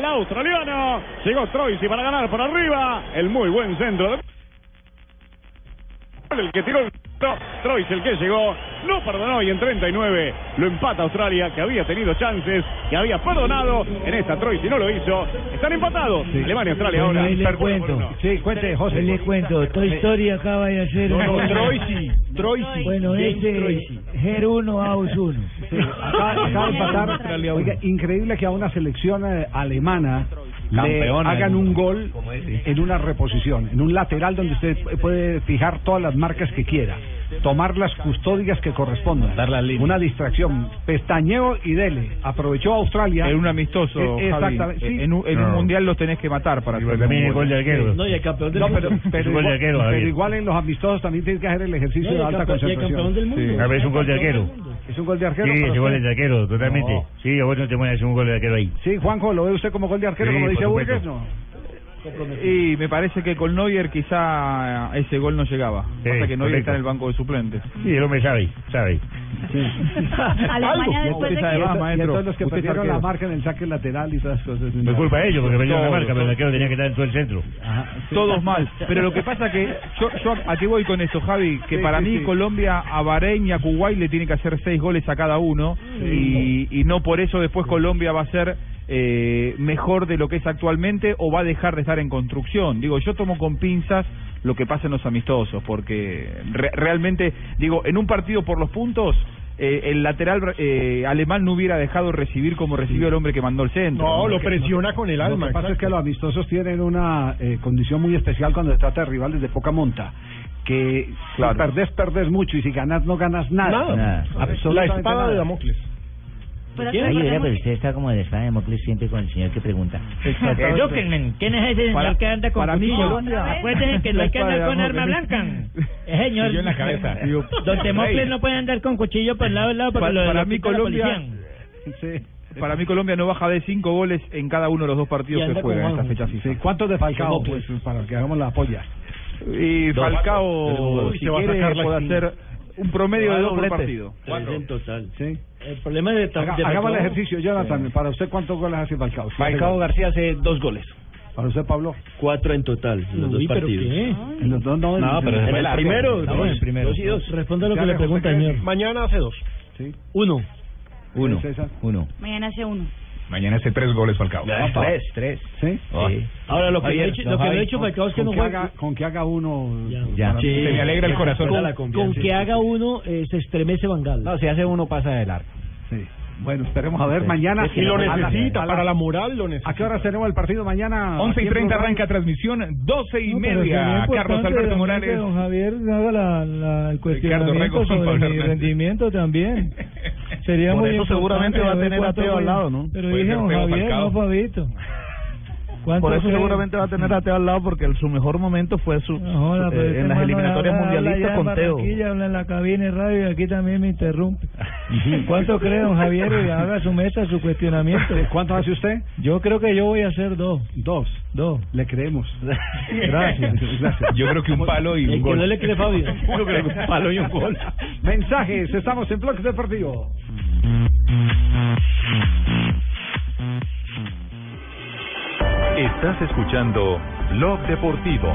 La australiana. Llegó Troisi para ganar por arriba. El muy buen centro. de- El que tiró el Trois, el que llegó, no perdonó y en 39 lo empata Australia, que había tenido chances, que había perdonado en esta Trois y no lo hizo. Están empatados. Alemania y Australia Bueno, ahora. ahí le cuento. Sí, cuente, José. Ahí le cuento. Toy Story acaba de hacer No, no, gol. Troisi, Troisi. Bueno, James este. Ger 1, Aus 1. Acaba, acaba de empatar. Oiga, increíble que a una selección eh, alemana le hagan un gol en una reposición, en un lateral donde usted puede fijar todas las marcas que quiera, tomar las custodias que correspondan, una distracción, pestañeo y dele. Aprovechó Australia. En un amistoso, Javi. Exactamente. sí. En un, en un No. mundial los tenés que matar para hacer también un el gol de arquero. No, y el campeón del No, mundo. pero, pero, gol de igual, arquero, pero igual en los amistosos también tienes que hacer el ejercicio No, y de alta y el concentración. campeón del mundo. Sí. A ver, es un gol de arquero. ¿Es un gol de arquero? Sí, ese gol de arquero, totalmente. No. Sí, a vos no te mueves un gol de arquero ahí. Sí, Juanjo, ¿lo ve usted como gol de arquero, Sí, como dice. Burgues? No. Y me parece que con Neuer quizá ese gol no llegaba. Sí, Pasa que Neuer correcto. está en el banco de suplentes. Sí, el hombre sabe, sabe. Alemania después de que... más, Y maestro. entonces los que perdieron la marca en el saque lateral y todas esas cosas. Fue culpa de ellos porque perdieron la marca, pero el arquero tenía que estar en todo el centro. Todos mal. Pero lo que pasa que yo, yo a qué voy con esto, Javi, que Sí, para sí, mí sí. Colombia a Bahrein y a Kuwait le tiene que hacer seis goles a cada uno y, y no por eso después Colombia va a ser eh, mejor de lo que es actualmente o va a dejar de estar en construcción. Digo, yo tomo con pinzas lo que pasa en los amistosos porque re- realmente, digo, en un partido por los puntos eh, el lateral eh, alemán no hubiera dejado recibir como recibió el hombre que mandó el centro. No, lo presiona con el Lo alma. que pasa es que los amistosos tienen una eh, condición muy especial cuando se trata de rivales de poca monta. Que Claro. si perdés, perdés mucho y si ganas, no ganas nada. Nada. La Absolutamente espada de nada. Damocles. Pero Ay, recordemos mira, pero usted está como de espada de Mocles siempre con el señor que pregunta. Zuckerman, ¿quién es ese señor Para- que anda con para mí cuchillo? Acuérdense que no hay que andar con arma blanca. Es señor. Y yo en la cabeza. Digo, Don Temocles no puede andar con cuchillo por lado a lado porque lo para mí Colombia- policía. Sí. Para mí Colombia no baja de cinco goles en cada uno de los dos partidos que juega en esta fecha FIFA. Sí, ¿Cuántos de Falcao? Damocles. Pues, para que hagamos la polla. Y Falcao, si se va a quiere, puede hacer un promedio de dos por partido. Tres en total. Sí. El problema de, Haga- de hagamos el ejercicio, Jonathan. Para usted, ¿cuántos goles hace Falcao? Sí, Falcao García hace dos goles. Para usted, Pablo. Cuatro en total, en los Uy, dos partidos. ¿qué? En los dos no. No, pero En el primero, en dos, el primero. dos y dos. Responda lo que le pregunta el señor. Mañana hace dos. Sí. Uno. Uno. César. Uno. Mañana hace uno. Mañana hace tres goles Falcao. Tres, tres. ¿Sí? Sí. Ahora, lo que Ayer, le he dicho, don lo que Javi, he dicho Falcao es que no que juega. haga, con que haga uno. Ya. Ya. Sí. Se me alegra el corazón. Con- que haga uno, eh, se estremece Bangal. No, si hace uno pasa del arco. Sí. Bueno, esperemos a ver mañana. Y lo necesita, para la moral lo necesita. ¿A qué hora tenemos el partido mañana? 11 y Aquí en 30 Blue arranca transmisión, 12 y No, media. Carlos Alberto Morales. Don Javier haga la, la- el cuestionamiento sobre mi rendimiento también. Sería Por muy eso seguramente va a tener a Teo al lado, ¿no? Pero dije don Javier, no Fabito. ¿Cuánto Por eso fue? seguramente va a tener a Teo al lado porque el- su mejor momento fue su, No eh, este en las eliminatorias habla- mundialistas con Teo. Habla en la cabina de radio y aquí también me interrumpe. ¿Cuánto cree don Javier? Y haga su mesa, su cuestionamiento. ¿Cuánto hace usted? Yo creo que yo voy a hacer dos. Dos. Dos. Le creemos. Gracias. Gracias. Yo creo que un palo y un gol. no le cree Fabio. Yo creo que un palo y un gol. Mensajes, estamos en Bloques Deportivo. Estás escuchando Blog Deportivo.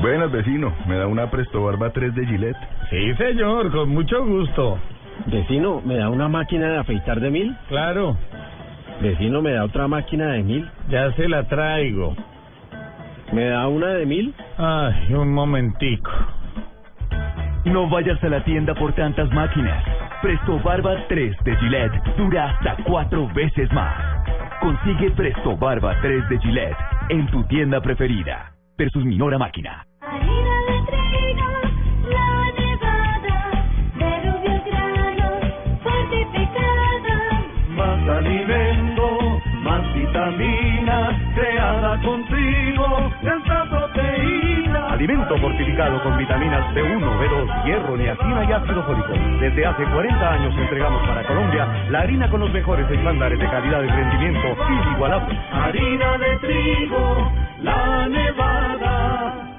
Buenas, vecino. ¿Me da una Presto Barba 3 de Gillette? Sí, señor, con mucho gusto. Vecino, ¿me da una máquina de afeitar de mil? Claro, Vecino, ¿me da otra máquina de mil? ya se la traigo. ¿Me da una de mil? Ay, un momentico. No vayas a la tienda por tantas máquinas. Presto Barba 3 de Gillette dura hasta cuatro veces más. Consigue Presto Barba 3 de Gillette en tu tienda preferida. Versus Minora Máquina. Alimento fortificado con vitaminas B1, B2, hierro, niacina y ácido fólico. Desde hace 40 años entregamos para Colombia la harina con los mejores estándares de calidad y rendimiento inigualables. Harina de trigo, la nevada.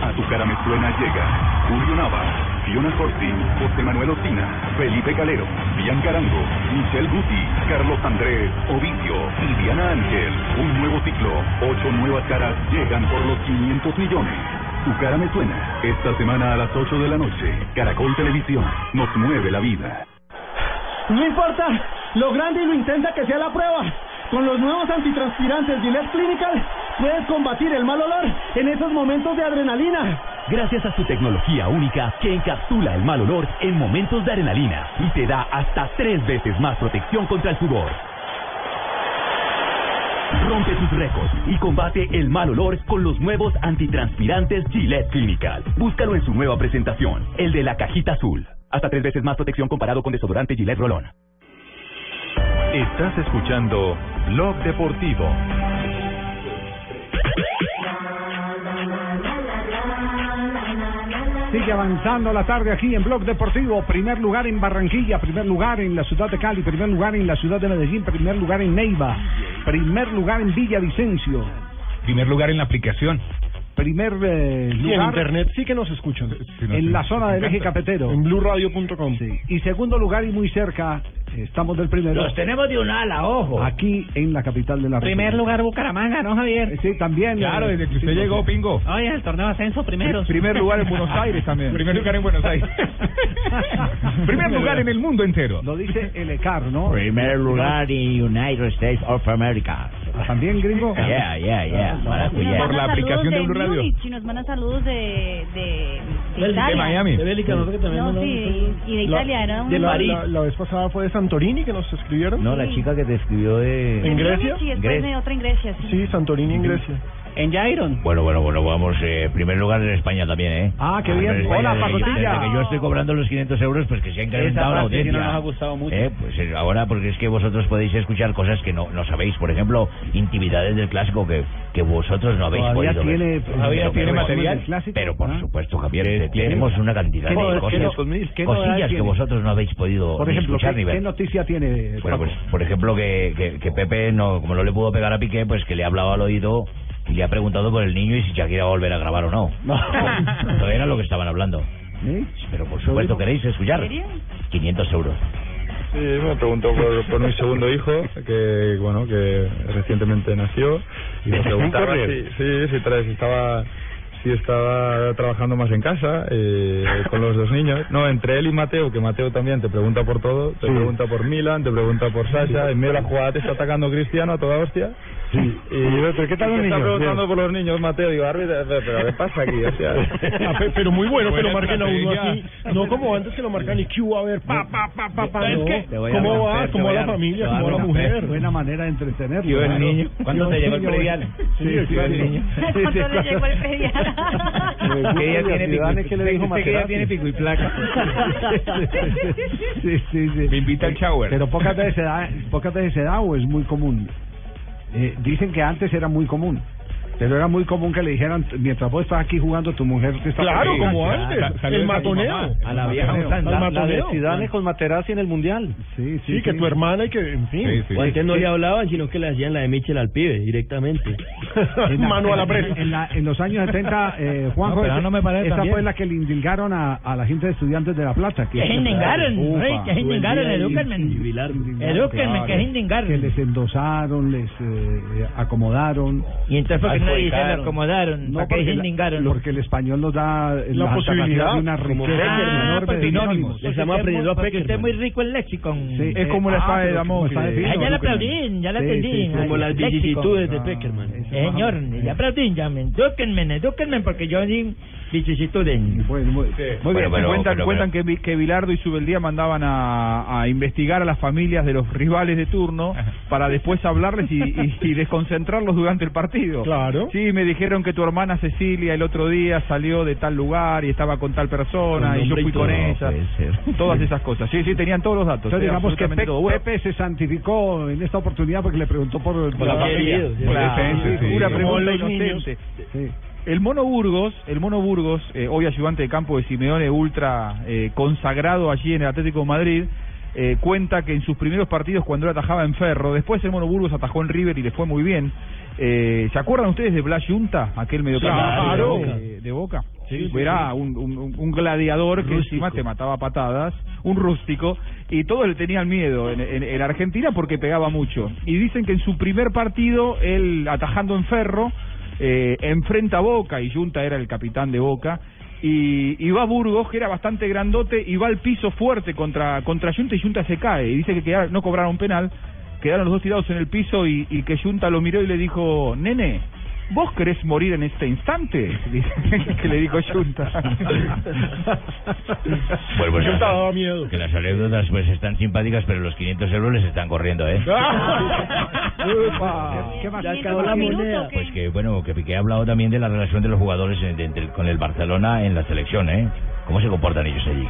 A tu cara me suena llega Julio Nava, Fiona Corti, José Manuel Ospina, Felipe Calero, Bian Carango, Michelle Guti, Carlos Andrés, Ovidio y Diana Ángel. Un nuevo ciclo, ocho nuevas caras llegan por los 500 millones. Tu cara me suena. Esta semana a las 8 de la noche, Caracol Televisión nos mueve la vida. No importa lo grande y lo intensa que sea la prueba. Con los nuevos antitranspirantes Gillette Clinical puedes combatir el mal olor en esos momentos de adrenalina. Gracias a su tecnología única que encapsula el mal olor en momentos de adrenalina y te da hasta tres veces más protección contra el sudor. Rompe tus récords y combate el mal olor con los nuevos antitranspirantes Gillette Clinical. Búscalo en su nueva presentación, el de la cajita azul. Hasta tres veces más protección comparado con desodorante Gillette Rolón. Estás escuchando Blog Deportivo. Sigue avanzando la tarde aquí en Blog Deportivo. Primer lugar en Barranquilla, primer lugar en la ciudad de Cali, primer lugar en la ciudad de Medellín, primer lugar en Neiva. Primer lugar en Villavicencio. Primer lugar en la aplicación. Primer eh, Sí, en lugar internet sí que nos escuchan. en la zona del eje cafetero. En blueradio.com. Y segundo lugar y muy cerca, estamos del primero. Los tenemos de un ala, ojo. Aquí en la capital de la Primer República. lugar Bucaramanga, ¿no, Javier? Sí, también. Claro, eh, desde que usted sí, llegó, sí. Pingo. Oye, el torneo de ascenso primero. Primer lugar en Buenos Aires también. Primer lugar en Buenos Aires. Primer lugar en el mundo entero. Lo dice el ECAR, ¿no? Primer lugar en United States of America. ¿También, gringo? Yeah, yeah, yeah. Maracuyá. Nos mandan saludos de Múnich y nos mandan saludos de, de, de Italia. De Bélica, ¿no? Que también No, sí, y de Italia, ¿no? de Una- la, la, la vez pasada fue de Santorini que nos escribieron. No, la chica que te escribió de... de ¿En Grecia? Y después de otra en Grecia, sí. Sí, Santorini en Grecia. En Jairon. Bueno, bueno, bueno, vamos, eh, primer lugar en España también, ¿eh? Ah, qué bien. en España, Hola, Pacotilla. que yo estoy cobrando los 500 euros, pues que se ha incrementado la audiencia. no nos ha gustado mucho. Eh, Pues eh, ahora, porque es que vosotros podéis escuchar cosas que no, no sabéis. Por ejemplo, intimidades del clásico que, que vosotros no habéis Todavía podido tiene, ver. todavía tiene material clásico. Pero por Ah. supuesto, Javier, eh, tenemos una cantidad ¿Qué de no- cosas, qué no- qué cosillas que tiene? vosotros no habéis podido Por ejemplo, escuchar ¿qué, ni ver. qué noticia tiene? Bueno, pues, por ejemplo, que, que, que Pepe, no como no le pudo pegar a Piqué, pues que le ha hablado al oído y le ha preguntado por el niño y si Shakira va a volver a grabar o no. Eso era lo que estaban hablando. Pero por supuesto, ¿queréis escuchar? 500 euros. Sí, me preguntó por, por mi segundo hijo, que bueno, que recientemente nació, y me preguntaba si, sí, si, tra- si estaba si estaba trabajando más en casa eh, con los dos niños. No, entre él y Mateo, que Mateo también te pregunta por todo, te pregunta por Milan, te pregunta por Sasha, en medio de la jugada te está atacando Cristiano a toda hostia. Y, ¿pero qué tal los y Está niños? preguntando Bien. por los niños, Mateo, digo, árbitro, pero ¿qué pasa aquí? O sea, Ah, pe- pero muy bueno que lo marquen a uno así. No como antes que lo marcan y Q, a ver, pa, pa, pa, pa, pa. Es que- ¿Cómo va? ¿Cómo va la familia? ¿Cómo va la mujer? Buena manera de entretenerlo. ¿Y el niño? ¿Cuándo te llegó el predial? Sí, Sí, sí, sí, el sí. niño. ¿Cuándo le llegó el predial? ¿Qué día tiene pico? Zidane, ¿qué le dijo que ya Materazzi? tiene pico y placa. sí, sí, sí. Me invita al shower. Pero pocas veces se da, pocas veces se da o es muy común. Eh, dicen que antes era muy común. Pero era muy común que le dijeran, mientras vos estás aquí jugando, tu mujer te está Claro, pegando. como antes. El matoneo. A la vieja. Al La de. Zidane con Materazzi en el Mundial. Sí, Sí, que tu hermana y que, en fin. O antes no le hablaban, sino que le hacían la de Michel al pibe directamente. En la- Mano a la presa. En, la- en los años 70, eh, Juanjo, No, no me parece esa también. fue la que le indilgaron a, a la gente de estudiantes de La Plata. Que es indingaron, Ufa, rey, que edúquenme. indilgaron, Edúquenme, claro. que es indingaron. Que les endosaron, les eh, acomodaron. Y entonces, ¿por dicen Adjudicaron. lo acomodaron? No, ¿Para qué porque, la- porque el español nos da La las posibilidad, de una riqueza Peckerman. enorme Ah, no, sinónimos. porque usted es muy- porque usted es muy rico en léxico. Sí, Es como la ah, espada de Damocles. Ah, ya la aplaudí, ya la entendí. Como las vicisitudes de Ah, Peckerman. Señor, ya aplaudí, ya me edúquenme, edúquenme, porque yo di vicisitudes. Muy bien, cuentan cuentan que, que Bilardo y Subeldía mandaban a, a investigar a las familias de los rivales de turno para después hablarles y, y- y desconcentrarlos durante el partido. Claro. Sí, me dijeron que tu hermana Cecilia el otro día salió de tal lugar y estaba con tal persona y yo fui con ella. Todas esas cosas. Sí, sí, tenían todos los datos. Entonces digamos que absolutamente Pe- todo. Bueno, Pepe se santificó en esta oportunidad porque le preguntó por, Por la familia. Por la defensa, sí. Pregunta inocente. niños. El Mono Burgos, el Mono Burgos, eh, hoy ayudante de campo de Simeone, ultra eh, consagrado allí en el Atlético de Madrid, eh, cuenta que en sus primeros partidos cuando él atajaba en Ferro, después el Mono Burgos atajó en River y le fue muy bien. Eh, ¿Se acuerdan ustedes de Blas Junta, aquel mediocampista Claro. de, de- de Boca? Sí, sí, Era sí. un, un- un gladiador que encima te mataba a patadas, un rústico, y todos le tenían miedo en, en- en Argentina porque pegaba mucho. Y dicen que en su primer partido, él atajando en Ferro, eh, enfrenta a Boca, y Junta era el capitán de Boca, y, va Burgos, que era bastante grandote, y va al piso fuerte contra, contra Junta, y Junta se cae, y dice que queda- no cobraron penal, quedaron los dos tirados en el piso, y, y que Junta lo miró y le dijo, nene, ¿Vos querés morir en este instante? Que le dijo Junta. Bueno, pues, Junta daba miedo. que las anécdotas pues están simpáticas, pero los 500 euros les están corriendo, ¿eh? ¿Qué más? La moneda. Pues que, bueno, que Piqué ha hablado también de la relación de los jugadores en- de- de- con el Barcelona en la selección, ¿eh? ¿Cómo se comportan ellos allí?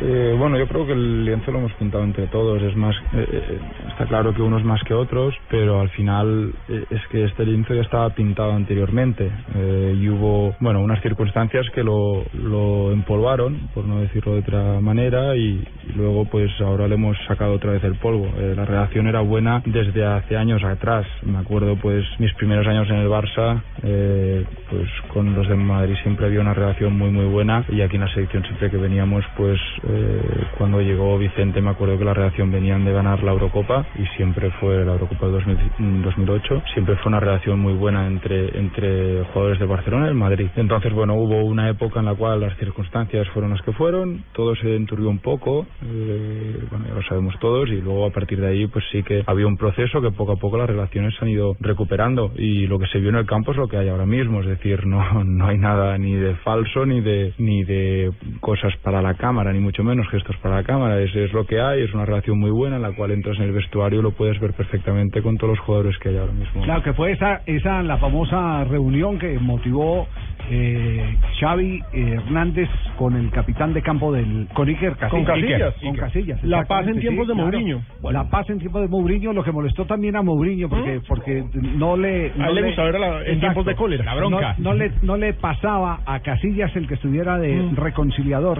Eh, bueno, yo creo que el lienzo lo hemos pintado entre todos. Es más, eh, eh, está claro que unos más que otros, pero al final eh, es que este lienzo ya estaba pintado anteriormente eh, y hubo, bueno, unas circunstancias que lo, lo empolvaron, por no decirlo de otra manera, y, luego pues ahora le hemos sacado otra vez el polvo. La relación era buena desde hace años atrás. Me acuerdo pues mis primeros años en el Barça, pues con los de Madrid siempre había una relación muy muy buena y aquí en la selección siempre que veníamos pues eh, cuando llegó Vicente me acuerdo que la relación venían de ganar la Eurocopa y siempre fue la Eurocopa del 2000 2008 siempre fue una relación muy buena entre entre jugadores de Barcelona y el Madrid. Entonces bueno hubo una época en la cual las circunstancias fueron las que fueron todo se enturbió un poco eh, bueno ya lo sabemos todos y luego a partir de ahí pues sí que había un proceso que poco a poco las relaciones se han ido recuperando y lo que se vio en el campo es lo que hay ahora mismo es decir no no hay nada ni de falso ni de ni de cosas para la cámara ni mucho menos gestos para la cámara es, es lo que hay es una relación muy buena en la cual entras en el vestuario y lo puedes ver perfectamente con todos los jugadores que hay ahora mismo Claro, que fue esa, esa la famosa reunión que motivó eh, Xavi eh, Hernández con el capitán de campo del con Iker Casillas. Con Casillas. Con Casillas. La paz en tiempos de claro. Mourinho. La paz en tiempos de Mourinho, lo que molestó también a Mourinho porque porque no le A él le gusta ver a la- en tiempos de cólera. La bronca. No, no le no le pasaba a Casillas el que estuviera de Mm. reconciliador.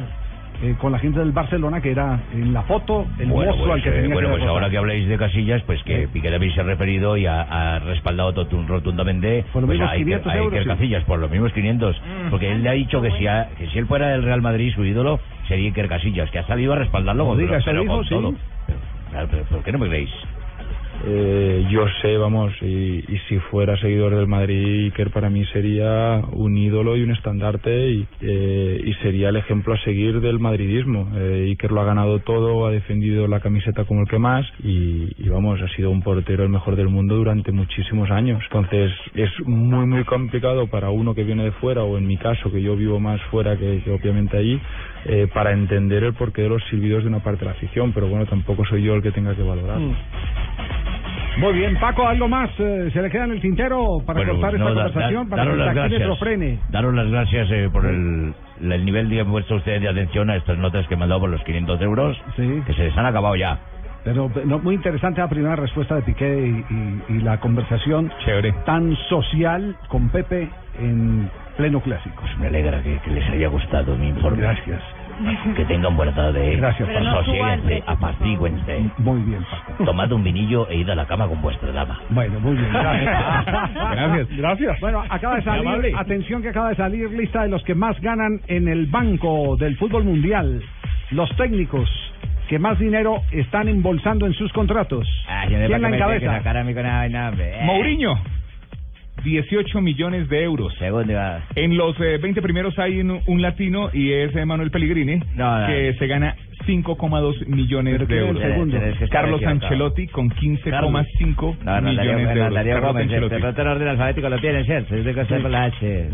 Eh, con la gente del Barcelona que era en la foto el Bueno, monstruo al pues, que eh, tenía bueno, que pues ahora que habláis de Casillas, pues que Piqué también se ha referido y ha, ha respaldado rotundamente Por pues, mismos a Iker- 500 a Iker euros, sí. Casillas, por los mismos 500. Porque él le ha dicho que si, ha- que si él fuera del Real Madrid, su ídolo sería Iker Casillas, que ha salido a respaldarlo No con, diga, pero dijo, con sí. todo. Pero, claro, pero ¿por qué no me creéis? Eh, yo sé, vamos, y, y si fuera seguidor del Madrid, Iker para mí sería un ídolo y un estandarte y, eh, y sería el ejemplo a seguir del madridismo. Eh, Iker lo ha ganado todo, ha defendido la camiseta como el que más y, vamos, ha sido un portero el mejor del mundo durante muchísimos años. Entonces es muy, muy complicado para uno que viene de fuera o en mi caso, que yo vivo más fuera que, que obviamente allí, eh, para entender el porqué de los silbidos de una parte de la afición, pero bueno, tampoco soy yo el que tenga que valorar. Muy bien, Paco, ¿algo más? eh, ¿Se le queda en el tintero para Bueno, cortar esta da- conversación? da- para que gracias. frene. Daros las gracias eh, por el, el nivel que han puesto ustedes de atención a estas notas que me han dado por los 500 euros, que se les han acabado ya. Pero no, muy interesante la primera respuesta de Piqué y, y- y la conversación tan social con Pepe en pleno clásico. Me alegra que, que les haya gustado mi informe. Gracias. Que tengan buena tarde. Gracias, Paco. Sosiéguense, apacíguense. Muy bien, Paco. Tomad un vinillo e id a la cama con vuestra dama. Bueno, muy bien. Gracias. Gracias. Bueno, acaba de salir, atención que acaba de salir lista de los que más ganan en el banco del fútbol mundial. Los técnicos que más dinero están embolsando en sus contratos. ¿Quién la encabeza? Mourinho. 18 millones de euros. En los eh, 20 primeros hay un, un latino y es eh, Manuel Pellegrini, no. que se gana 5,2 millones de ¿quién es euros. Carlos. Ancelotti con 15,5 No, no, Darío, millones de no, euros. Carlos el orden alfabético lo tiene, ¿cierto? Que hacer con la H.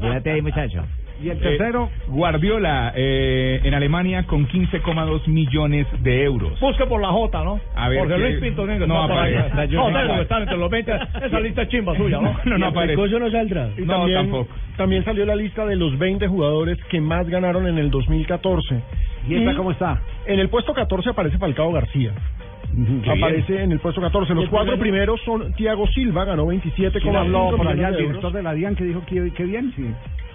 Mírate ahí, muchacho. ¿Y el tercero? Guardiola eh, en Alemania con 15,2 millones de euros. Busque por la J, ¿no? A ver, Porque ¿qué- Luis Pinto Negro no está por aparece. No, No Negro aparece. está entre los 20. Esa lista es chimba suya, ¿no? No, no aparece. no saldrá. Y No, también, tampoco. también salió la lista de los 20 jugadores que más ganaron en el 2014. ¿Y esta cómo está? En el puesto 14 aparece Falcao García. Qué aparece en el puesto 14. ¿Y Los cuatro primero? primeros son Thiago Silva, ganó 27,5 ¿Quién habló por allá? El director de la DIAN que dijo que, que bien, sí.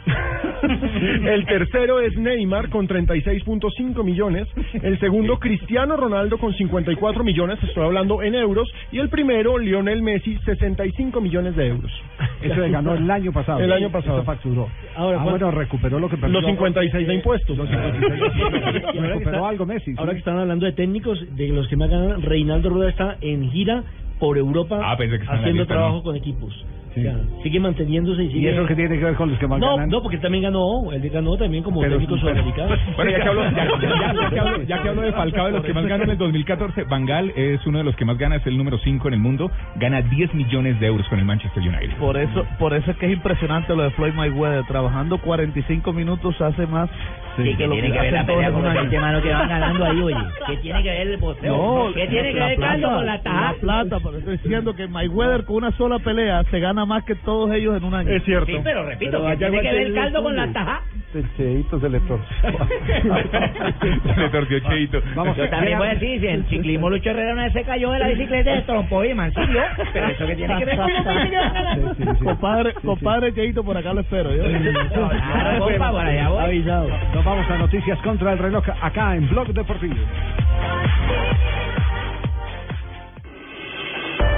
El tercero es Neymar con 36.5 millones. El segundo, Cristiano Ronaldo con 54 millones, estoy hablando en euros. Y el primero, Lionel Messi, 65 millones de euros. Eso le ganó el año pasado. El año pasado. Eso facturó. Ahora, ah, ¿cuál- bueno, recuperó lo que perdió. Los 56 de impuestos. Y ahora que recuperó algo Messi. Ahora sí. que están hablando de técnicos, de los que más ganan, Reinaldo Rueda está en gira por Europa Ah, haciendo lista, trabajo ¿no? con equipos. O sea, sigue manteniéndose y sigue... ¿Y eso qué tiene que ver con los que más no, ganan? no, porque también ganó, él ganó también como Pero- técnico pero- sudamericano. Bueno, ya que hablo, ya, ya- ya que hablo, ya que hablo de Falcao, de los que más ganan en el 2014, Bangal es uno de los que más gana, es el número 5 en el mundo, gana 10 millones de euros con el Manchester United. Por eso, por eso es que es impresionante lo de Floyd Mayweather. Trabajando 45 minutos hace más Sí, que que lo tiene que que ver la pelea con. 20 manos que van ganando ahí, oye. ¿Qué tiene que ver el boxeo? No, ¿Qué tiene que ver Caldo plata, con la taja? La plata, pero estoy diciendo que Mayweather con una sola pelea se gana más que todos ellos en un año. Es cierto. Sí, pero repito, Pero ¿qué allá tiene que ver el Caldo con la taja? El Cheito se le torció. Se le torció Cheito. Yo también voy a decir, si en ciclismo Lucho Herrera una vez se cayó de la bicicleta y se trompó y mancillo, pero eso que tiene que ver con que ganando. compadre, compadre Cheito, por acá lo espero. ¿yo? Claro, compa, por allá voy. Avisado. Nos vamos a noticias contra el reloj acá en Blog Deportivo.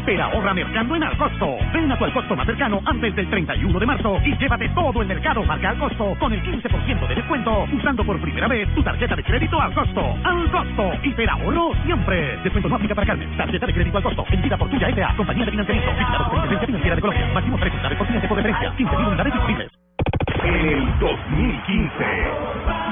Hiper ahorra mercando en Alcosto. Ven a tu Alcosto más cercano antes del 31 de marzo y llévate todo el mercado marca Alcosto con el 15% de descuento usando por primera vez tu tarjeta de crédito Alcosto. Alcosto. Hiper ahorro siempre. Descuento no aplica para Carmen. Tarjeta de crédito Alcosto. Emitida por tuya S.A. Compañía de financiamiento. Vigilado Superintendencia Financiera de Colombia. Máximo precio. Dale por cliente por referencia. 15.000 unidades disponibles. En el 2015.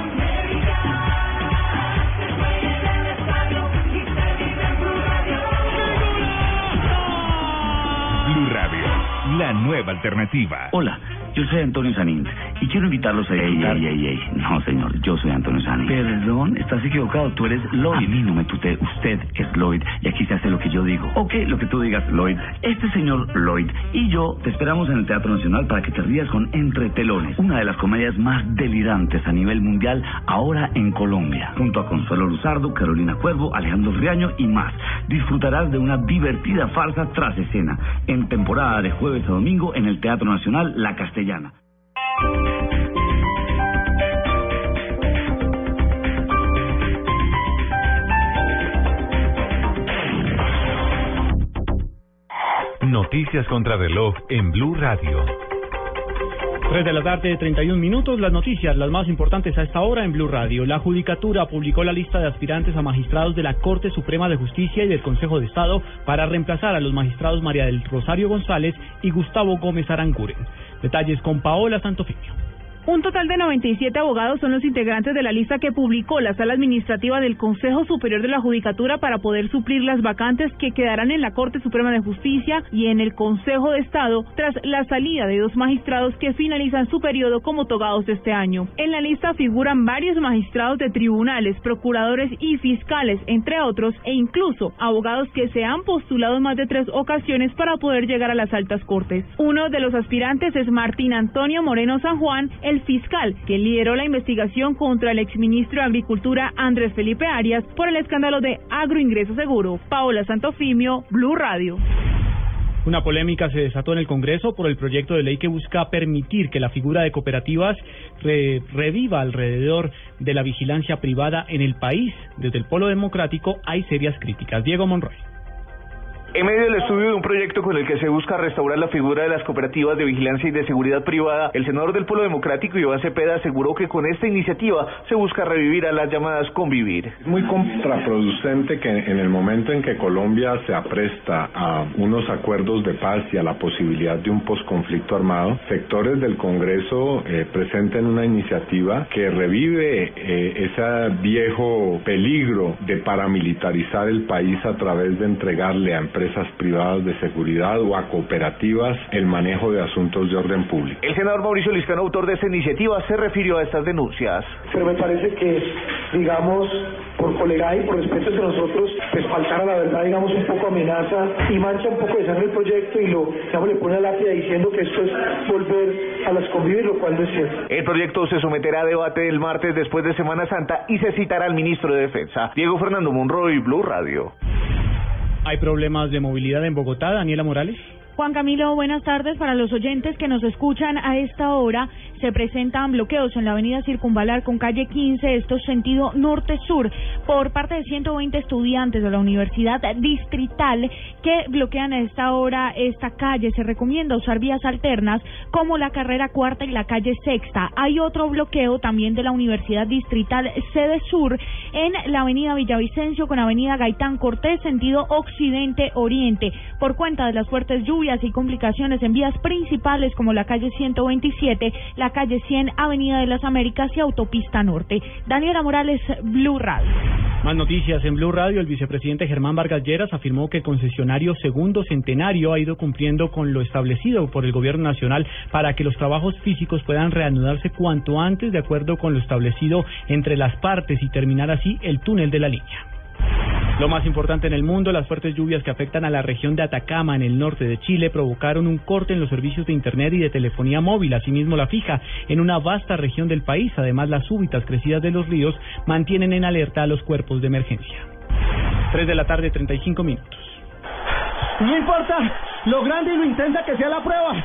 La nueva alternativa. Hola, yo soy Antonio Sanín y quiero invitarlos a... Ey, ey, ey, ey. No, señor, yo soy Antonio Sanín. Perdón, estás equivocado. Tú eres Lloyd. A mí no me tutee. Usted es Lloyd y aquí se hace lo que yo digo. Ok, lo que tú digas, Lloyd. Este señor Lloyd y yo te esperamos en el Teatro Nacional para que te rías con Entre Telones, una de las comedias más delirantes a nivel mundial ahora en Colombia. Junto a Consuelo Luzardo, Carolina Cuervo, Alejandro Riaño y más. Disfrutarás de una divertida farsa tras escena en temporada de jueves a domingo en el Teatro Nacional La Castellana. Noticias contra reloj en Blue Radio. 3 de la tarde, 31 minutos. Las noticias, las más importantes a esta hora en Blue Radio. La Judicatura publicó la lista de aspirantes a magistrados de la Corte Suprema de Justicia y del Consejo de Estado para reemplazar a los magistrados María del Rosario González y Gustavo Gómez Aranguren. Detalles con Paola Santofimio. Un total de 97 abogados son los integrantes de la lista que publicó la sala administrativa del Consejo Superior de la Judicatura para poder suplir las vacantes que quedarán en la Corte Suprema de Justicia y en el Consejo de Estado tras la salida de dos magistrados que finalizan su periodo como togados este año. En la lista figuran varios magistrados de tribunales, procuradores y fiscales, entre otros, e incluso abogados que se han postulado en más de tres ocasiones para poder llegar a las altas cortes. Uno de los aspirantes es Martín Antonio Moreno San Juan, el fiscal que lideró la investigación contra el exministro de Agricultura Andrés Felipe Arias por el escándalo de agroingreso seguro. Paola Santofimio, Blue Radio. Una polémica se desató en el Congreso por el proyecto de ley que busca permitir que la figura de cooperativas re- reviva alrededor de la vigilancia privada en el país. Desde el Polo Democrático hay serias críticas. Diego Monroy. En medio del estudio de un proyecto con el que se busca restaurar la figura de las cooperativas de vigilancia y de seguridad privada, el senador del Pueblo Democrático, Iván Cepeda, aseguró que con esta iniciativa se busca revivir a las llamadas convivir. Es muy contraproducente que en el momento en que Colombia se apresta a unos acuerdos de paz y a la posibilidad de un posconflicto armado, sectores del Congreso eh, presenten una iniciativa que revive eh, ese viejo peligro de paramilitarizar el país a través de entregarle a empresas privadas de seguridad o a cooperativas el manejo de asuntos de orden público. El senador Mauricio Liscano, autor de esta iniciativa, se refirió a estas denuncias. pero me parece que, digamos, por colegaje y por respeto entre nosotros, pues faltara la verdad, digamos, un poco amenaza y mancha un poco de sangre el proyecto y lo, digamos, le pone la lápida diciendo que esto es volver a las convivir, lo cual no es cierto. El proyecto se someterá a debate el martes después de Semana Santa y se citará al ministro de Defensa, Diego Fernando Monroy, Blue Radio. ¿Hay problemas de movilidad en Bogotá, Daniela Morales? Juan Camilo, buenas tardes. Para los oyentes que nos escuchan a esta hora, se presentan bloqueos en la avenida Circunvalar con calle 15, esto sentido norte-sur, por parte de 120 estudiantes de la Universidad Distrital que bloquean a esta hora esta calle. Se recomienda usar vías alternas como la carrera cuarta y la calle sexta. Hay otro bloqueo también de la Universidad Distrital Sede Sur en la avenida Villavicencio con avenida Gaitán Cortés, sentido occidente-oriente, por cuenta de las fuertes lluvias lluvias y complicaciones en vías principales como la calle 127, la calle 100, Avenida de las Américas y Autopista Norte. Daniela Morales, Blue Radio. Más noticias en Blue Radio. El vicepresidente Germán Vargas Lleras afirmó que el concesionario Segundo Centenario ha ido cumpliendo con lo establecido por el gobierno nacional para que los trabajos físicos puedan reanudarse cuanto antes de acuerdo con lo establecido entre las partes y terminar así el túnel de la línea. Lo más importante en el mundo, las fuertes lluvias que afectan a la región de Atacama en el norte de Chile provocaron un corte en los servicios de Internet y de telefonía móvil, asimismo la fija, en una vasta región del país. Además, las súbitas crecidas de los ríos mantienen en alerta a los cuerpos de emergencia. 3 de la tarde, 35 minutos. No importa lo grande y lo intensa que sea la prueba.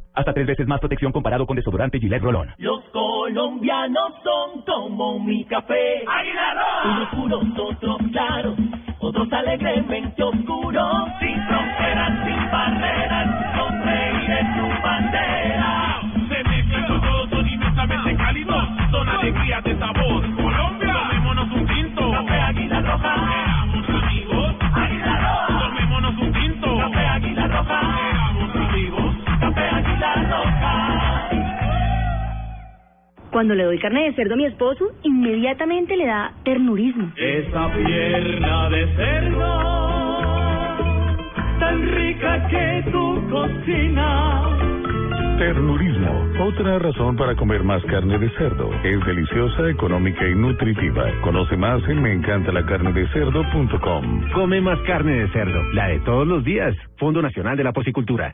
Hasta tres veces más protección comparado con desodorante Gillette Rolón. Los colombianos son como mi café. Unos puros, otros claros, otros alegremente oscuros. Sin fronteras, sin barreras, con reír en su bandera. Se mezclan todos, son inmensamente cálidos, son alegrías de sabor. Colombia, tomémonos un tinto. Café Águila Roja. Cuando le doy carne de cerdo a mi esposo, inmediatamente le da ternurismo. Esa pierna de cerdo, tan rica que tú cocinas. Ternurismo, otra razón para comer más carne de cerdo. Es deliciosa, económica y nutritiva. Conoce más en meencantalacarnedecerdo.com. Come más carne de cerdo, la de todos los días. Fondo Nacional de la Porcicultura.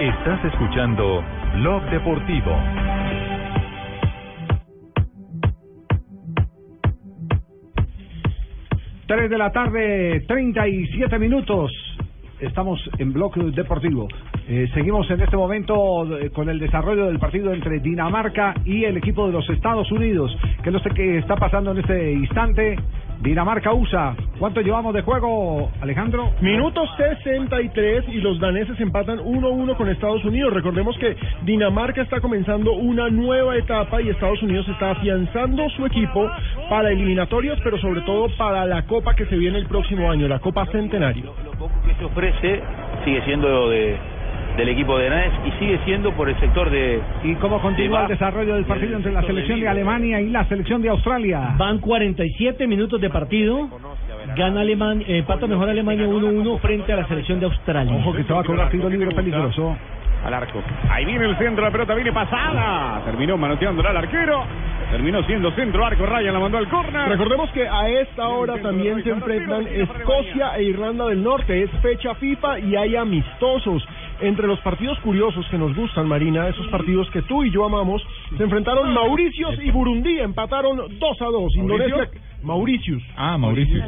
Estás escuchando Blog Deportivo. Tres de la tarde, 37 minutos. Estamos en Bloque Deportivo. Eh, seguimos en este momento eh, con el desarrollo del partido entre Dinamarca y el equipo de los Estados Unidos. Que no sé qué está pasando en este instante. Dinamarca USA. ¿Cuánto llevamos de juego, Alejandro? Minuto 63 y los daneses empatan 1-1 con Estados Unidos. Recordemos que Dinamarca está comenzando una nueva etapa y Estados Unidos está afianzando su equipo para eliminatorias, pero sobre todo para la Copa que se viene el próximo año, la Copa Centenario. que se ofrece sigue siendo de, del equipo de Danés y sigue siendo por el sector de... ¿Y cómo continúa el desarrollo del partido entre la selección de Alemania y la selección de Australia? Van 47 minutos de partido. Gana Alemania, eh, empata mejor Alemania 1-1 frente a la selección de Australia. Ojo que se va a cobrar tiro libre peligroso. Al arco. Ahí viene el centro, la pelota viene pasada. Terminó manoteándola al arquero. Terminó siendo centro, arco, Ryan la mandó al córner. Recordemos que a esta hora también se enfrentan Escocia e Irlanda del Norte. Es fecha FIFA y hay amistosos. Entre los partidos curiosos que nos gustan, Marina, esos partidos que tú y yo amamos, se enfrentaron Mauricios y Burundi, empataron 2 a 2. Indonesia, Mauricius. Ah, Mauricio.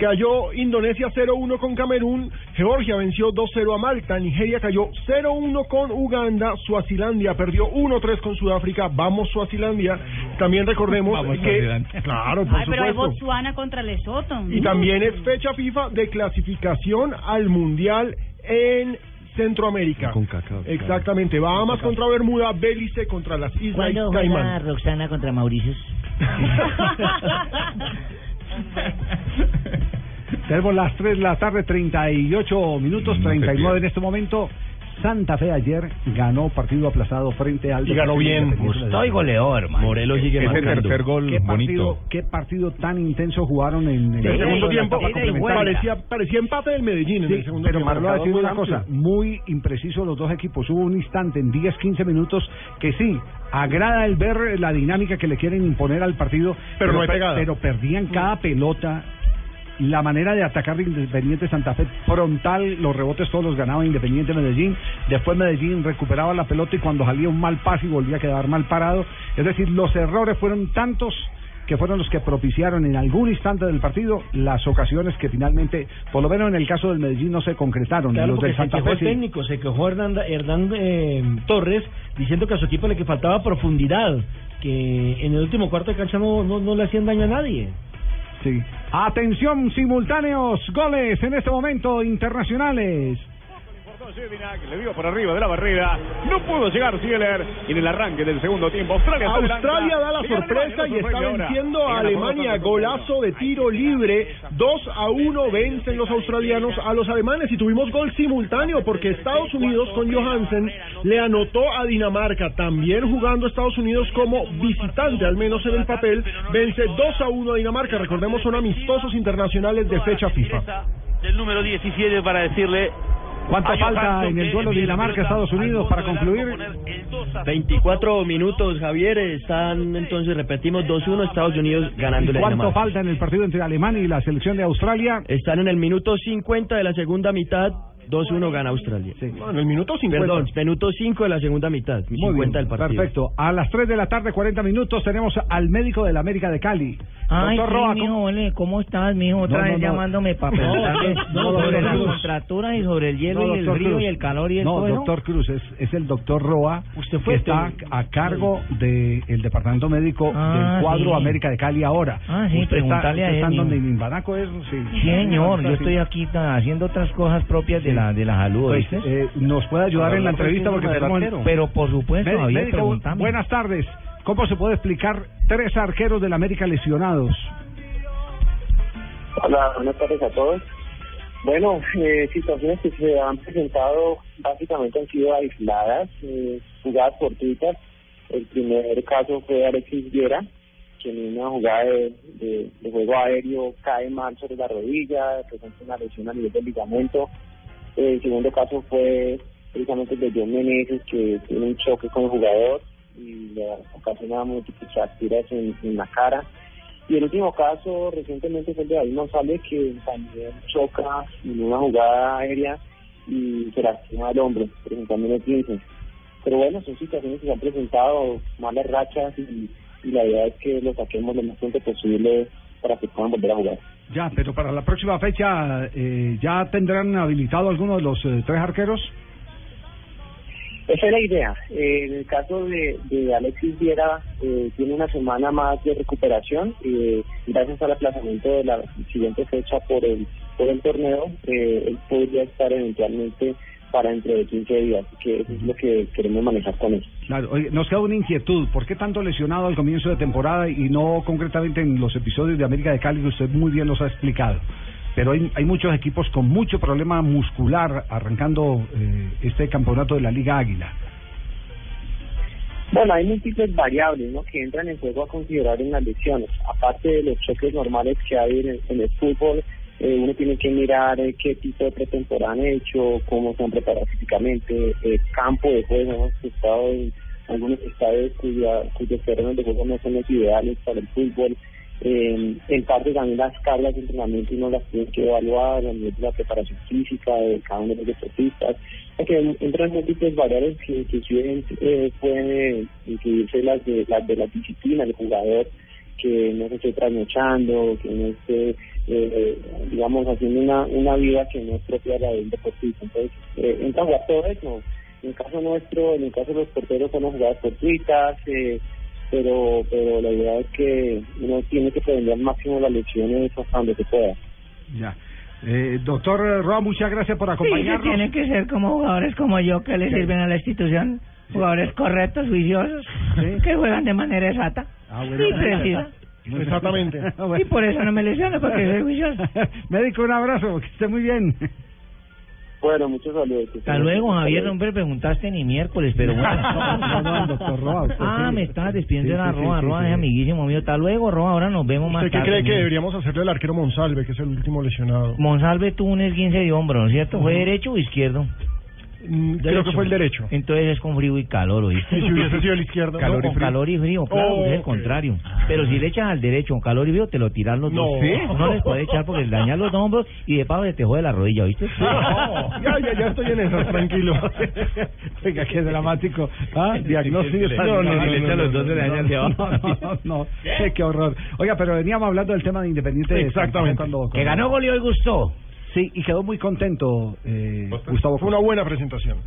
Cayó Indonesia 0-1 con Camerún, Georgia venció 2-0 a Malta, Nigeria cayó 0-1 con Uganda, Suazilandia perdió 1-3 con Sudáfrica, vamos Suazilandia. También recordemos Vamos, que claro, por Ay, pero hay supuesto. Botswana contra Lesoto. Y también es fecha FIFA de clasificación al Mundial en Centroamérica. Exactamente. Bahamas contra Bermuda, Belice contra las Islas ¿Cuándo juega Caimán. Roxana contra Mauricios? Tenemos las 3 de la tarde, 38 minutos, 39 en este momento. Santa Fe ayer ganó partido aplazado frente al Y ganó bien. Independiente Gustó y goleó, hermano. Morelos sigue Ese marcando. tercer gol ¿Qué partido, bonito. qué partido tan intenso jugaron en, el segundo tiempo parecía, parecía empate del Medellín en el segundo pero tiempo. Marlo va a decir Muy una amplio. cosa, muy impreciso los dos equipos. Hubo un instante en 10, 15 minutos que sí, agrada el ver la dinámica que le quieren imponer al partido, Pero no hay pe- pegada. pero perdían cada pelota. La manera de atacar de Independiente Santa Fe frontal, los rebotes todos los ganaba Independiente Medellín. Después Medellín recuperaba la pelota y cuando salía un mal pase y volvía a quedar mal parado. Es decir, los errores fueron tantos que fueron los que propiciaron en algún instante del partido las ocasiones que finalmente, por lo menos en el caso del Medellín, no se concretaron. Claro, los del se Santa quejó Fe el sí. técnico, se quejó Hernán, Hernán eh, Torres diciendo que a su equipo le que faltaba profundidad, que en el último cuarto de cancha no, no, no le hacían daño a nadie. Atención, simultáneos, goles en este momento internacionales. Le dio por arriba de la barrera. No pudo llegar Zieler. Y en el arranque del segundo tiempo, Australia Australia da la sorpresa y está venciendo a Alemania. Golazo de tiro libre. 2 a 1 vencen los australianos a los alemanes. Y tuvimos gol simultáneo porque Estados Unidos con Johansen le anotó a Dinamarca. También jugando Estados Unidos como visitante, al menos en el papel. Vence 2 a 1 a Dinamarca. Recordemos, son amistosos internacionales de fecha FIFA. Del número 17 para decirle. ¿Cuánto falta Johansson en el duelo la Dinamarca-Estados Unidos para concluir? arco, poner el 2 a 24 minutos, Javier. Están entonces, repetimos, 2-1 Estados Unidos ganándole ¿Y a cuánto Dinamarca. falta en el partido entre Alemania y la selección de Australia? Están en el minuto 50 de la segunda mitad. 2-1 gana Australia. No, en el minuto 50. Perdón, minuto 5 de la segunda mitad. Muy 50 bien, del partido. perfecto. A las 3 de la tarde, 40 minutos, tenemos al médico del América de Cali. Ay, Doctor sí, Roa, mijo, ¿cómo- ole, ¿cómo estás, mijo? Otra No, no, vez no. llamándome para preguntarle no, no, sobre las contracturas y sobre el hielo No, y el frío Cruz. y el calor y el No, todo, ¿no? doctor Cruz, es, es el doctor Roa, fue que está a cargo del departamento médico Ah, del cuadro sí. América de Cali ahora. Ah, sí, usted está, preguntarle a usted está él, en donde mijo. Imbanaco es, sí. Sí, señor, yo estoy aquí haciendo otras cosas propias de Sí. La de la salud, Pues, eh, nos puede ayudar en la entrevista porque tenemos... Pero por supuesto, Médico, Javier, buenas tardes. ¿Cómo se puede explicar tres arqueros del América lesionados? Hola, buenas tardes a todos. Bueno, eh, situaciones que se han presentado básicamente han sido aisladas, eh, jugadas fortuitas. El primer caso fue Alexis Viera, que en una jugada de, de- de juego aéreo cae mal sobre la rodilla, presenta una lesión a nivel del ligamento. El segundo caso fue precisamente de John Meneses, que tiene un choque con el jugador y le ocasiona múltiples fracturas en, en la cara. Y el último caso recientemente fue el de David González, que también choca en una jugada aérea y se lastima el hombro, presentándole 15. Pero bueno, son situaciones que se han presentado, malas rachas, y, y la idea es que lo saquemos lo más pronto posible para que puedan volver a jugar. Ya, pero para la próxima fecha, eh, ¿ya tendrán habilitado alguno de los eh, tres arqueros? Esa es la idea. Eh, en el caso de, Alexis Viera, eh, tiene una semana más de recuperación. Eh, gracias al aplazamiento de la siguiente fecha por el por el torneo, eh, él podría estar eventualmente para dentro de 15 días. Que eso es lo que queremos manejar con él. Claro, oye, nos queda una inquietud. ¿Por qué tanto lesionado al comienzo de temporada y no concretamente en los episodios de América de Cali que usted muy bien los ha explicado? Pero hay, hay muchos equipos con mucho problema muscular arrancando eh, este campeonato de la Liga Águila. Bueno, hay múltiples variables ¿no? que entran en juego a considerar en las lesiones. Aparte de los choques normales que hay en el, en el fútbol, eh, uno tiene que mirar eh, qué tipo de pretemporada han hecho, cómo se han preparado físicamente, el campo de juego. Hemos estado en algunos estadios cuya, cuyos terrenos de juego no son los ideales para el fútbol. Eh, en parte también las cargas de entrenamiento uno las tiene que evaluar la preparación física de cada uno de los deportistas. Que entran múltiples variables que inclusive eh, pueden eh, incluirse las de, las de la disciplina del jugador, que no se esté trasnochando, que no esté, eh, digamos, haciendo una, una vida que no es propia de la del deportista. Entonces, eh, entra a jugar todo eso. En el caso nuestro, en el caso de los porteros, son las jugadas fortuitas, eh, pero pero la idea es que uno tiene que prevenir al máximo las lesiones hasta donde se pueda. Ya. Eh, doctor Roa, muchas gracias por Sí, acompañarnos. tienen que ser como jugadores como yo que le Sí. sirven a la institución. Jugadores correctos, juiciosos, que juegan de manera exacta Ah, y precisa. Exactamente. Y por eso no me lesiono, porque soy juicioso. Médico, un abrazo, que esté muy bien. Bueno, muchos saludos. Hasta luego, Javier, no me preguntaste ni miércoles, pero bueno. No, doctor Roa, usted Ah, sí. me estabas despidiendo Sí, de la sí, Roa. sí, Roa sí, es sí. amiguísimo mío. Hasta luego, Roa. Ahora nos vemos más ¿Usted qué tarde. cree que deberíamos hacerle al arquero Monsalve, que es el último lesionado? Monsalve tuvo un esguince de hombro, ¿no es cierto? ¿Fue Ujú. derecho o izquierdo? Mm, Creo que fue el derecho. Entonces es con frío y calor, ¿oíste? ¿Y si hubiese sido el izquierdo? Calor No, con calor y frío, claro, Oh, es el ok. contrario. Pero si le echas al derecho con calor y frío, te lo tiran los No. dos. ¿Sí? No les puede echar porque le dañan los hombros y de paso se te jode la rodilla, ¿oíste? No, ya, ya, ya estoy en esas, tranquilo. Venga, qué dramático. Ah, diagnóstico. No, no, no, le no, echan no, los dos, no, se le dañan no, de abajo. No, no, no. Qué, horror. Oiga, pero veníamos hablando del tema de Independiente. Exactamente. Cuando, Que ganó, goleó y gustó. Sí, y quedó muy contento eh, Gustavo. Fue una buena presentación.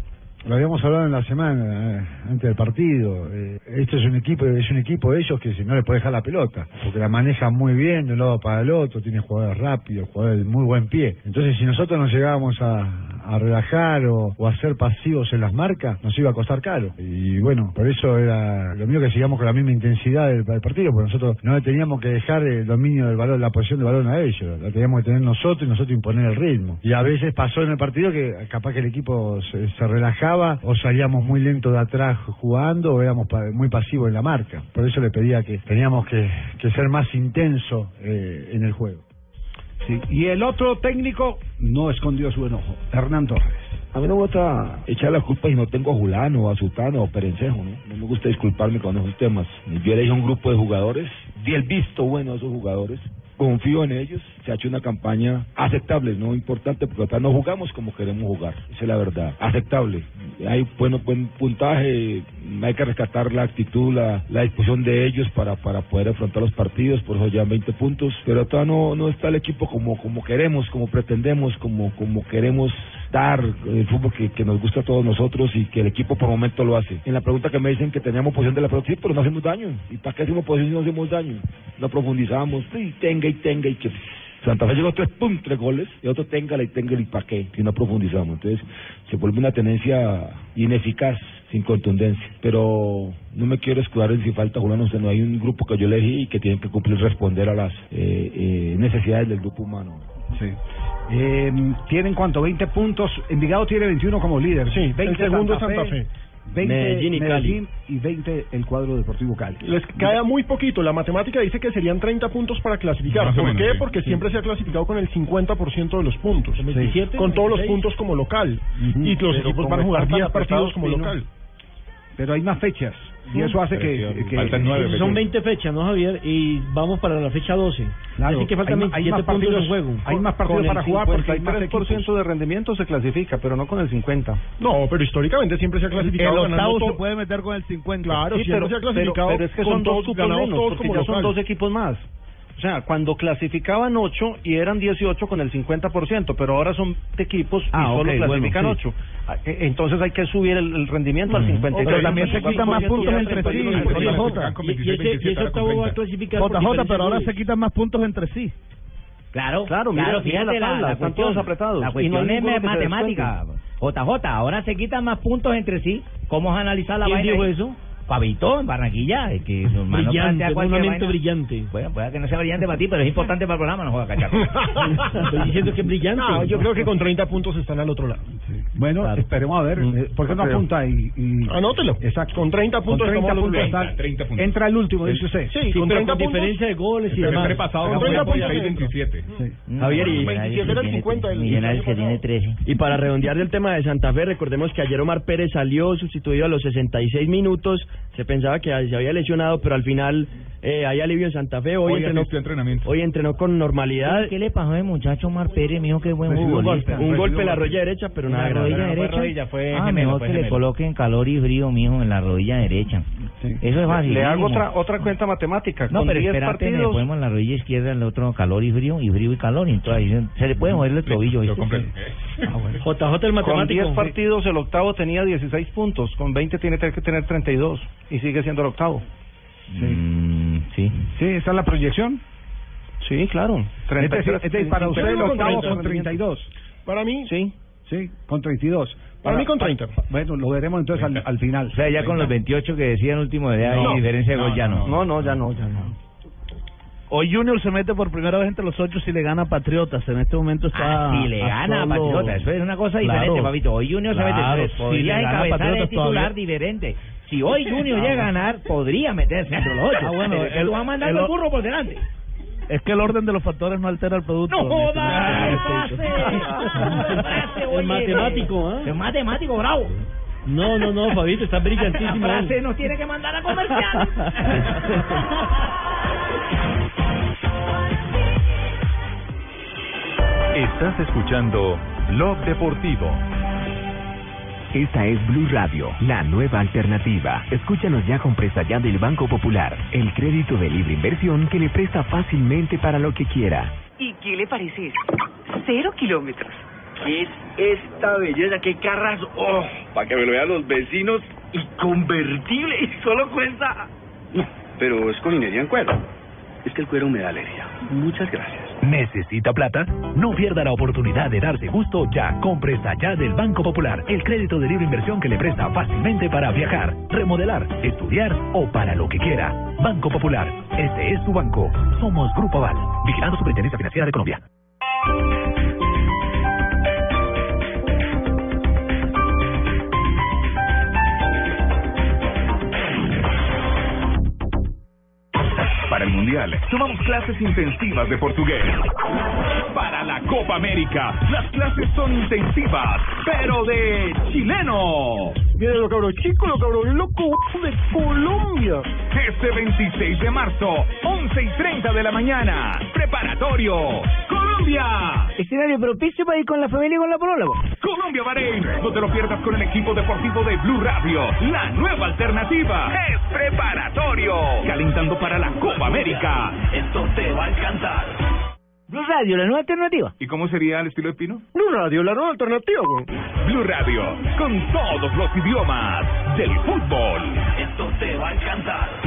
Lo habíamos hablado en la semana, eh, antes del partido. Eh, este es un equipo, es un equipo de ellos que si no le puede dejar la pelota, porque la maneja muy bien de un lado para el otro, tiene jugadores rápidos, jugadores de muy buen pie. Entonces, si nosotros nos llegábamos a, a relajar o, o a ser pasivos en las marcas, nos iba a costar caro. Y bueno, por eso era lo mío que sigamos con la misma intensidad del, partido, porque nosotros no teníamos que dejar el dominio del balón, la posición del balón a ellos, la teníamos que tener nosotros y nosotros imponer el ritmo. Y a veces pasó en el partido que capaz que el equipo se, se relajaba o salíamos muy lento de atrás jugando o éramos muy pasivos en la marca. Por eso le pedía que teníamos que, que ser más intenso eh, en el juego. Sí. Y el otro técnico no escondió su enojo, Hernán Torres. A mí no me gusta echar la culpa si no tengo a Julano, a Sultano o a Perencejo, ¿no? No me gusta disculparme con esos temas. Yo elegí un grupo de jugadores, di el visto bueno a esos jugadores, confío en ellos, se ha hecho una campaña aceptable, no importante, porque acá no jugamos como queremos jugar, esa es la verdad, aceptable. Hay bueno, buen puntaje, hay que rescatar la actitud, la, la disposición de ellos para, para poder afrontar los partidos, por eso ya 20 puntos, pero no, no está el equipo como, como queremos, como pretendemos, como, como queremos dar el fútbol que, que nos gusta a todos nosotros y que el equipo por momento lo hace. En la pregunta que me dicen que teníamos posición de la pelota, sí, pero no hacemos daño. ¿Y para qué hacemos posición si no hacemos daño? No profundizamos, sí, tenga y tenga y que... Santa Fe llegó a tres puntos, tres goles, y otro téngala y téngala y para qué, si no profundizamos. Entonces se vuelve una tenencia ineficaz, sin contundencia. Pero no me quiero escudar en si falta Julián, usted no hay un grupo que yo elegí y que tienen que cumplir, responder a las eh, eh, necesidades del grupo humano. Sí. Eh, tienen cuánto, 20 puntos. Envigado tiene 21 como líder. Sí, 20 el segundo Santa Fe. 20 Medellín y Cali. Medellín y 20 el cuadro deportivo Cali. Les queda muy poquito. La matemática dice que serían 30 puntos para clasificar. ¿Por menos, qué? sí. Porque Sí. siempre se ha clasificado con el 50% de los puntos. 27, Con todos los 26. puntos como local. Y los Pero equipos van a jugar están 10 partidos como local. Pero hay más fechas. Y eso hace que, que- Son 20 fechas, ¿no, Javier? Y vamos para la fecha 12. Claro, Así que faltan hay ma- hay 27 más puntos partidos- en juego. hay más partidos para jugar porque hay más 53% de rendimiento se clasifica, pero no con el 50. No, pero históricamente siempre se ha clasificado El octavo se puede meter con el 50. Claro, Sí, siempre pero, se ha pero, clasificado pero es que son todos dos ganados menos, todos porque como ya son dos equipos más. O sea, cuando clasificaban 8 y eran 18 con el 50%, pero ahora son equipos y Ah, solo ok, clasifican bueno, sí. 8. Entonces hay que subir el, el rendimiento al 50. Pero también se quitan más puntos entre sí, Y, y y octavo va a clasificar JJ, pero ahora se quitan más puntos entre sí. Claro, Claro, mira- claro, mira fíjate la la, tabla, la están cuestión, todos apretados. La Y cuestión no hay es matemática. JJ, ahora se quitan más puntos entre sí. ¿Cómo vas a analizar la ¿Quién vaina? dijo ahí? eso? Fabito, en Barranquilla, es que su hermano Brillante, plantea cualquier una mente vaina. brillante. Bueno, puede que no sea brillante para ti, pero es importante para el programa, no juega cachaco. Estoy diciendo que es brillante. No, yo creo que con 30 puntos están al otro lado. Bueno, esperemos a ver. eh, ¿Por qué no apunta y, y... Anótelo. Exacto. Con 30 puntos Con 30 estamos al otro puntos lado. está- 30 puntos. Entra el último, dice usted. Sí, con 30 puntos. de goles y demás. Con 30 puntos se entra. Javier, y, 27 era el 50 del Millonarios que tiene 13. Mm. Y para redondear del tema de Santa Fe, recordemos que ayer Omar Pérez salió sustituido a los 66 minutos. Se pensaba que se había lesionado, pero al final eh, hay alivio en Santa Fe. Hoy, Hoy entrenó, entrenamiento. hoy entrenó con normalidad. ¿Qué le pasó al muchacho Omar Pérez, mijo, qué buen un golpe, un golpe en la rodilla derecha, pero ¿En nada la grave. rodilla No fue derecha? rodilla, fue ah, gemelo, mejor fue que le gemelo. coloquen calor y frío, mijo, en la rodilla derecha. Eso es fácil. Le hago otra otra cuenta matemática. No, Con pero 10 espérate, partidos, ponemos en la rodilla izquierda, el otro calor y frío, y frío y calor, y entonces se, le puede mover el tobillo. ¿viste? Ah, bueno. JJ el con matemático. 10 partidos el octavo tenía 16 puntos, con 20 tiene que tener 32 y sigue siendo el octavo. Mm, sí. Sí, esa es la proyección. Sí, claro. Este, es- este es para usted el Con octavo 30. con 32. Para mí, sí. Sí, con 32. Para mí con 30. Bueno, lo veremos entonces al, al final. O sea, ya con los 28 que decían último de edad No. hay diferencia de gol ya no. No, no, ya no, ya no. Hoy Junior se mete por primera vez entre los ocho si le gana a Patriotas. En este momento está. Ah, si le gana a Patriotas, eso es una cosa Claro. diferente, papito. Hoy Junior se mete Claro, si le gana a encabezar Patriotas el titular todavía. diferente. Si hoy Junior llega a ganar, podría meterse entre los ocho. Ah, bueno, tú vas mandando el- el burro por delante. Es que el orden de los factores no altera el producto. ¡No jodas! Es matemático, ¿ah? Es matemático, bravo. No, no, no, Fabito, está brillantísimo. La frase nos tiene que mandar a comercial. Estás escuchando Blog Deportivo. Esta es Blue Radio, la nueva alternativa. Escúchanos ya con presta ya del Banco Popular, el crédito de libre inversión que le presta fácilmente para lo que quiera. ¿Y qué le parece? Cero kilómetros. ¿Qué es esta belleza? ¿Qué carras? ¡Oh! Para que me lo vean los vecinos y convertible. Y solo cuesta... Pero es con minería en cuero. Es que el cuero me da alergia. Muchas gracias. ¿Necesita plata? No pierda la oportunidad de darse gusto ya. con Presta Ya del Banco Popular, el crédito de libre inversión que le presta fácilmente para viajar, remodelar, estudiar o para lo que quiera. Banco Popular, este es su banco. Somos Grupo Aval, vigilando Superintendencia Financiera de Colombia. Para el Mundial, tomamos clases intensivas de portugués. Para la Copa América, las clases son intensivas, pero de chileno. Miren los cabros chicos, los cabros locos de Colombia. Este 26 de marzo, 11 y 30 de la mañana, preparatorio, Colombia. Escenario propicio para ir con la familia y con la polola. Colombia Bahrein, no te lo pierdas con el equipo deportivo de Blue Radio, la nueva alternativa. Es preparatorio, calentando para la Copa América. Esto te va a encantar. Blue Radio, la nueva alternativa. ¿Y cómo sería el estilo de Pino? Blue Radio, la nueva alternativa. Blue Radio, con todos los idiomas del fútbol. Esto te va a encantar.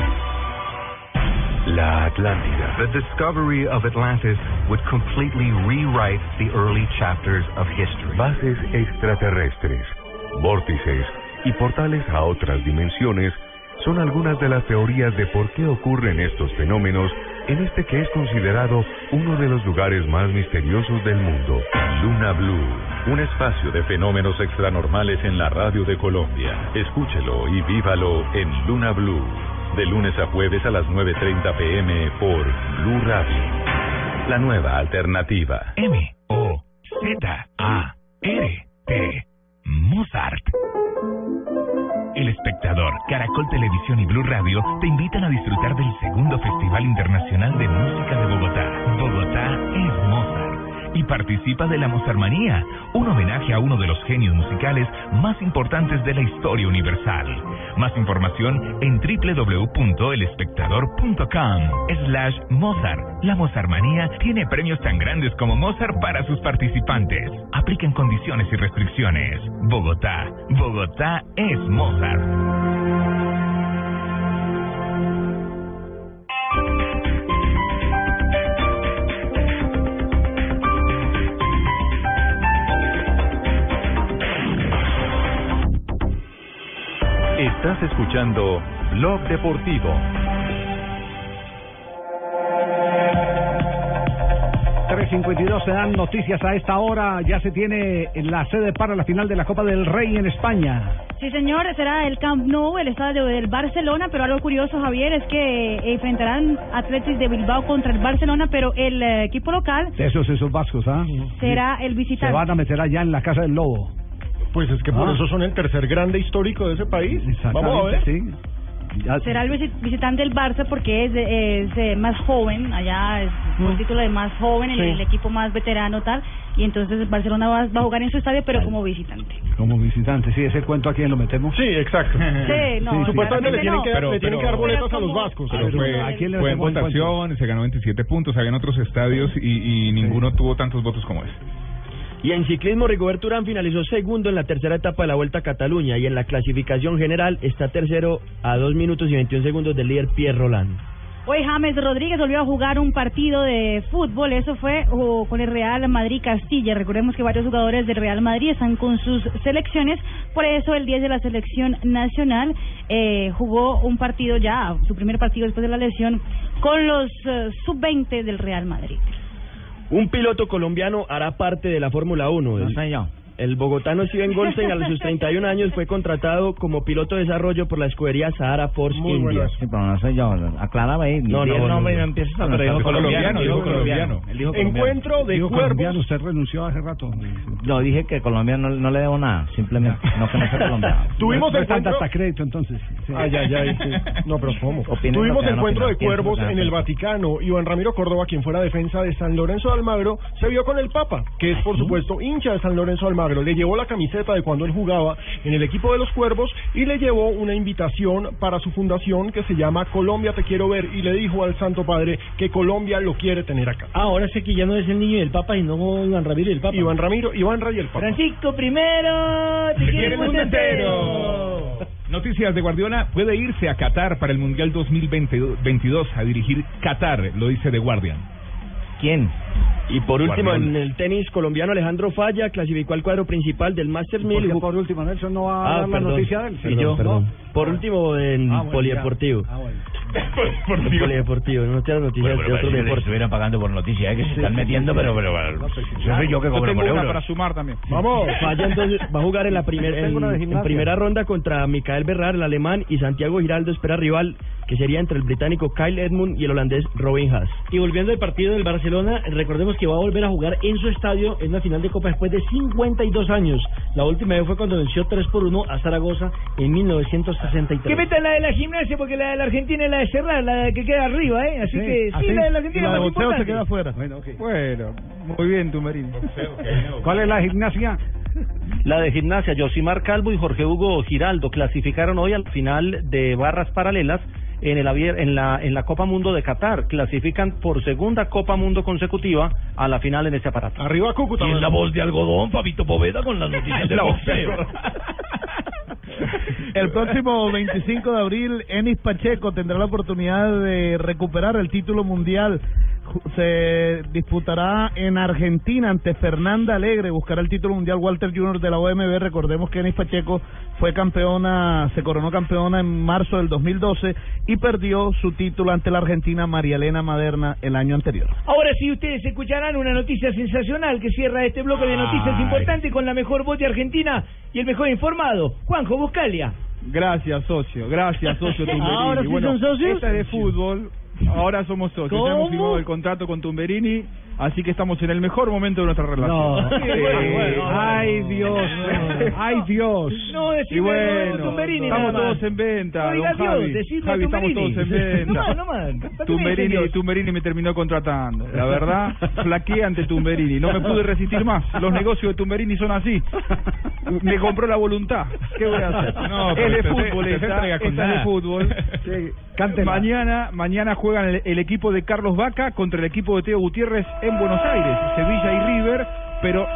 La Atlántida. The discovery of Atlantis would completely rewrite the early chapters of history. Bases extraterrestres, vórtices y portales a otras dimensiones son algunas de las teorías de por qué ocurren estos fenómenos en este que es considerado uno de los lugares más misteriosos del mundo. Luna Blue, un espacio de fenómenos extranormales en la radio de Colombia. Escúchelo y vívalo en Luna Blue, de lunes a jueves a las 9.30 pm por Blue Radio. La nueva alternativa. M O Z A R T Mozart. El espectador, Caracol Televisión y Blue Radio te invitan a disfrutar del segundo Festival Internacional de Música de Bogotá. Bogotá. Y participa de la Mozarmanía, un homenaje a uno de los genios musicales más importantes de la historia universal. Más información en www.elespectador.com slash Mozart. La Mozarmanía tiene premios tan grandes como Mozart para sus participantes. Aplican condiciones y restricciones. Bogotá. Bogotá es Mozart. Estás escuchando Blog Deportivo. .352 se dan noticias a esta hora. Ya se tiene la sede para la final de la Copa del Rey en España. Sí, señor, será el Camp Nou, el estadio del Barcelona, pero algo curioso, Javier, es que eh, enfrentarán Atletis de Bilbao contra el Barcelona, pero el eh, equipo local De esos, esos vascos, ¿ah? será el Se visitante. van a meter allá en la Casa del Lobo. Pues es que por Ah. eso son el tercer grande histórico de ese país. Vamos a ver. Sí. Será el visi- visitante del Barça porque es, eh, más joven, allá es un título de más joven, el, Sí. el equipo más veterano tal, y entonces Barcelona va, va a jugar en su estadio, pero como visitante. Como visitante, sí, ese cuento aquí lo metemos. Sí, exacto. Sí, no, Supuestamente le tienen, no. que, dar- Pero- le tienen que pero- dar boletas a los vascos. Pero fue, ¿a quién le fue en votación, se ganó 27 puntos, habían otros estadios y, y ninguno tuvo tantos votos como este. Y en ciclismo, Rigobert Urán finalizó segundo en la tercera etapa de la Vuelta a Cataluña y en la clasificación general está tercero a 2 minutos y 21 segundos del líder Pierre Roland. Hoy James Rodríguez volvió a jugar un partido de fútbol, eso fue con el Real Madrid Castilla. Recordemos que varios jugadores del Real Madrid están con sus selecciones, por eso el 10 de la selección nacional eh, jugó un partido ya, su primer partido después de la lesión, con los eh, sub-20 del Real Madrid. Un piloto colombiano hará parte de la Fórmula 1. El, el bogotano Steven Goldstein a sus 31 años fue contratado como piloto de desarrollo por la escudería Sahara Force India. Sí, pero no soy yo. Aclárame ahí. No, no, el no, no. no empieces a No, pero dijo colombiano, dijo colombiano. Encuentro de colombiano, usted renunció hace rato. Yo dije que colombiano no, no le debo nada. Simplemente. No que no sea colombiano. Tuvimos encuentro- hasta crédito, entonces. Sí. Ay, ay, ay, sí. No, pero ¿cómo? Tuvimos encuentro de cuervos en el. Vaticano. Iván Ramiro Córdoba, quien fuera defensa de San Lorenzo de Almagro, se vio con el Papa, que es por supuesto hincha de San Lorenzo de Almagro. Le llevó la camiseta de cuando él jugaba en el equipo de los cuervos y le llevó una invitación para su fundación que se llama Colombia Te Quiero Ver y le dijo al Santo Padre que Colombia lo quiere tener acá. Ah, ahora sé que ya no es el niño del Papa y no Iván Ramiro y el Papa. Iván Ramiro, Iván Ray y el Papa. Francisco primero, te quiere el mundo entero. Noticias de Guardiola puede irse a Qatar para el Mundial 2022 a dirigir Qatar, lo dice The Guardian. ¿Quién? Y por último, Guardiola. en el tenis colombiano, Alejandro Falla clasificó al cuadro principal del Masters 1000. Porque y jugó- por último, Nelson no va a Ah, dar la perdón. noticia de él. Sí, yo. ¿no? Por último, en Ah, bueno, Polideportivo. ya. Ah, bueno. Polideportivo, no te noticias de otros deportes. estuvieran pagando por noticias, ¿eh? que se están metiendo, pero, pero, pero yo soy yo que Yo cobro tengo por una euro. para sumar también. Vamos. Falla entonces va a jugar en la primer, en, primera ronda contra Micael Berrar, el alemán, y Santiago Giraldo espera rival que sería entre el británico Kyle Edmund y el holandés Robin Haas. Y volviendo al partido del Barcelona, recordemos que va a volver a jugar en su estadio en una final de Copa después de 52 años. La última vez fue cuando venció 3 por 1 a Zaragoza en 1963. Que metan la de la gimnasia porque la de la Argentina es la de cerrar, la que queda arriba, ¿eh? Así que sí, la de la Argentina es más importante. afuera. Bueno, Bueno, muy bien, Tumberini. ¿Cuál es la gimnasia? La de gimnasia, Josimar Calvo y Jorge Hugo Giraldo clasificaron hoy al final de barras paralelas en el en la en la Copa Mundo de Qatar. Clasifican por segunda Copa Mundo consecutiva a la final en ese aparato. Arriba Cúcuta. Y en la voz de algodón, Fabito Poveda con las noticias del La voz de boxeo. El próximo 25 de abril, Enis Pacheco tendrá la oportunidad de recuperar el título mundial. Se disputará en Argentina ante Fernanda Alegre. Buscará el título mundial Walter Jr. de la OMB. Recordemos que Enis Pacheco fue campeona, se coronó campeona en marzo del 2012 y perdió su título ante la Argentina María Elena Maderna el año anterior. Ahora sí ustedes escucharán una noticia sensacional que cierra este bloque de noticias Ay. importantes con la mejor voz de Argentina y el mejor informado, Juanjo Buscalia. Gracias, socio. Gracias, socio. ¿Ahora sí bueno, son socios? Esta es de fútbol. Ahora somos socios. Ya hemos firmado el contrato con Tumberini, así que estamos en el mejor momento de nuestra relación. No. Sí, bueno, Ay, Dios. Ay, Dios. No, Y decime bueno, Tumberini estamos todos en venta, No don digas Dios, Javi. Javi, estamos todos en venta. No más, no más. ¿Para qué me dicen Tumberini? Tumberini me terminó contratando. La verdad, flaqueé ante Tumberini. No me pude resistir más. Los negocios de Tumberini son así. Me compró la voluntad. ¿Qué voy a hacer? No, es pero de fútbol usted se esta, entrega con esta es de fútbol. cántela. Mañana, mañana juegan el, el equipo de Carlos Vaca contra el equipo de Teo Gutiérrez en Buenos Aires, Sevilla y River, pero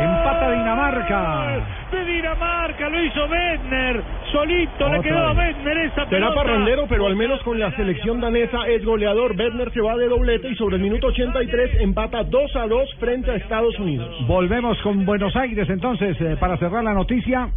Empata Dinamarca. De Dinamarca lo hizo Bedner, solito le quedó a. Bedner esa Será pelota. parrandero, pero al menos con la selección danesa es goleador. Bedner se va de doblete y sobre el minuto 83 empata 2 a 2 frente a Estados Unidos. Volvemos con Buenos Aires entonces eh, para cerrar la noticia.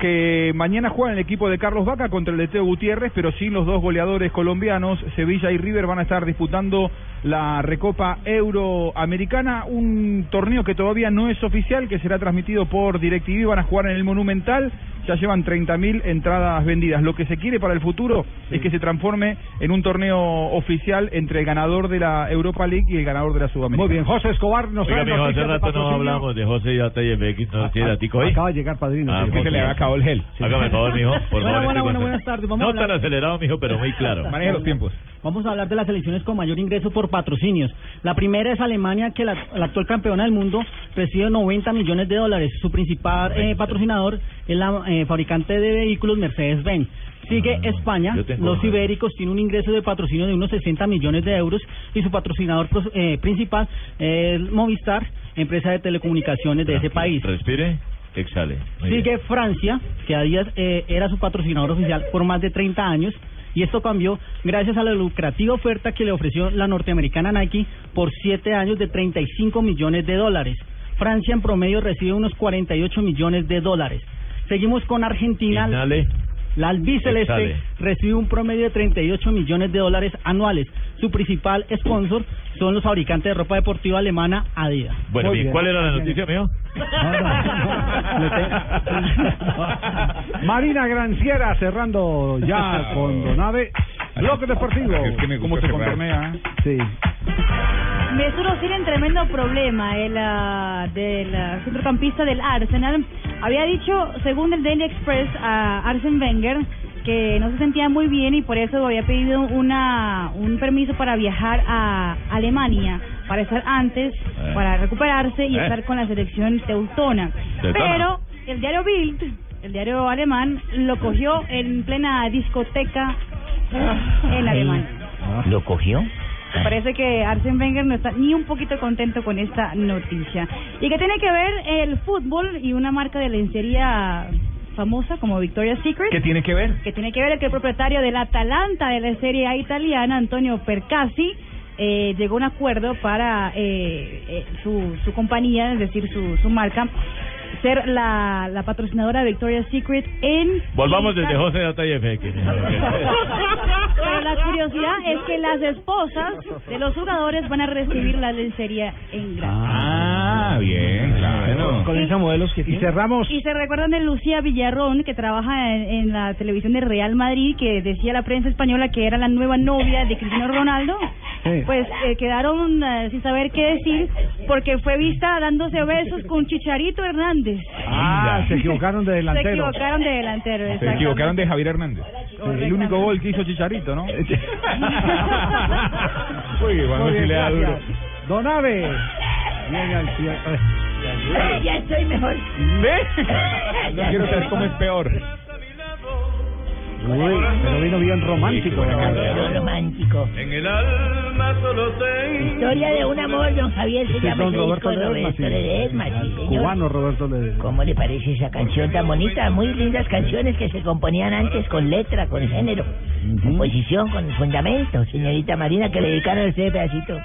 Que mañana juegan el equipo de Carlos Vaca contra el de Teo Gutiérrez, pero sin los dos goleadores colombianos, Sevilla y River van a estar disputando la Recopa Euroamericana, un torneo que todavía no es oficial, que será transmitido por DirecTV, van a jugar en el Monumental, ya llevan 30.000 entradas vendidas. Lo que se quiere para el futuro es que se transforme en un torneo oficial entre el ganador de la Europa League y el ganador de la Sudamericana. Muy bien, José Escobar nos Oiga, mijo, hace rato no hablamos de José y MX, ¿no tiene ahí? Acaba de llegar padrino. Ah, sí. que se le acabó el gel. Hágame el favor, mijo, por favor. estoy buena, contento. buenas tardes. Vamos a no hablar- tan acelerado, mijo, pero muy claro. Maneja los tiempos. Vamos a hablar de las selecciones con mayor ingreso por patrocinios. La primera es Alemania, que la, la actual campeona del mundo recibe 90 millones de dólares. Su principal eh, patrocinador es la eh, fabricante de vehículos Mercedes-Benz. Sigue España, yo tengo los ibéricos tienen un ingreso de patrocinio de unos 60 millones de euros y su patrocinador pros- eh, principal es Movistar, empresa de telecomunicaciones de ese país. Respire, exhale. Sigue Francia, que a días eh, era su patrocinador oficial por más de 30 años, y esto cambió gracias a la lucrativa oferta que le ofreció la norteamericana Nike por siete años de 35 millones de dólares. Francia en promedio recibe unos 48 millones de dólares. Seguimos con Argentina. La albiceleste recibe un promedio de 38 millones de dólares anuales. Su principal sponsor son los fabricantes de ropa deportiva alemana Adidas. Bueno, Muy bien, bien. ¿cuál era la noticia, mijo? Marina Granciera cerrando ya con Donave. Bloque deportivo. ¿Cómo se contornea? Sí. Mesut Özil tiene tremendo problema. El ah, del ah, centrocampista del Arsenal había dicho, según el Daily Express, a Arsene Wenger que no se sentía muy bien y por eso había pedido una un permiso para viajar a Alemania para estar antes, Eh. para recuperarse y Eh. estar con la selección teutona. Teutona. Pero el diario Bild, el diario alemán, lo cogió en plena discoteca en Alemania. ¿Lo cogió? Parece que Arsene Wenger no está ni un poquito contento con esta noticia. ¿Y qué tiene que ver el fútbol y una marca de lencería famosa como Victoria's Secret? ¿Qué tiene que ver? Que tiene que ver que el propietario del Atalanta de la Serie A italiana, Antonio Percassi, eh, llegó a un acuerdo para eh, eh, su, su compañía, es decir, su, su marca, ser la, la patrocinadora de Victoria's Secret en... Volvamos desde. José Data y FX. Pero la curiosidad es que las esposas de los jugadores van a recibir la lencería en gratis. Ah, bien, claro. Con esa modelos que Y cerramos. Y se recuerdan de Lucía Villarrón, que trabaja en, en la televisión de Real Madrid, que decía la prensa española que era la nueva novia de Cristiano Ronaldo. Pues eh, quedaron eh, sin saber qué decir, porque fue vista dándose besos con Chicharito Hernández. Ah, se equivocaron de Se delantero. equivocaron de delantero. Se equivocaron de Javier Hernández. El único gol que hizo Chicharito, ¿no? Uy, bueno, Muy bien, le da duro. al cierre. Ya estoy mejor. ¿Ve? No quiero saber cómo es peor. Uy, pero vino bien romántico. Romántico. En el alma solo sé. Historia de un amor, don Javier, se es llama don ese Roberto Ledesma, sí. Sí. Cubano Roberto Ledesma. ¿Cómo le parece esa canción tan bonita? Muy lindas canciones que se componían antes con letra, con género, composición, con fundamento. Señorita Marina, que le dedicaron a usted pedacito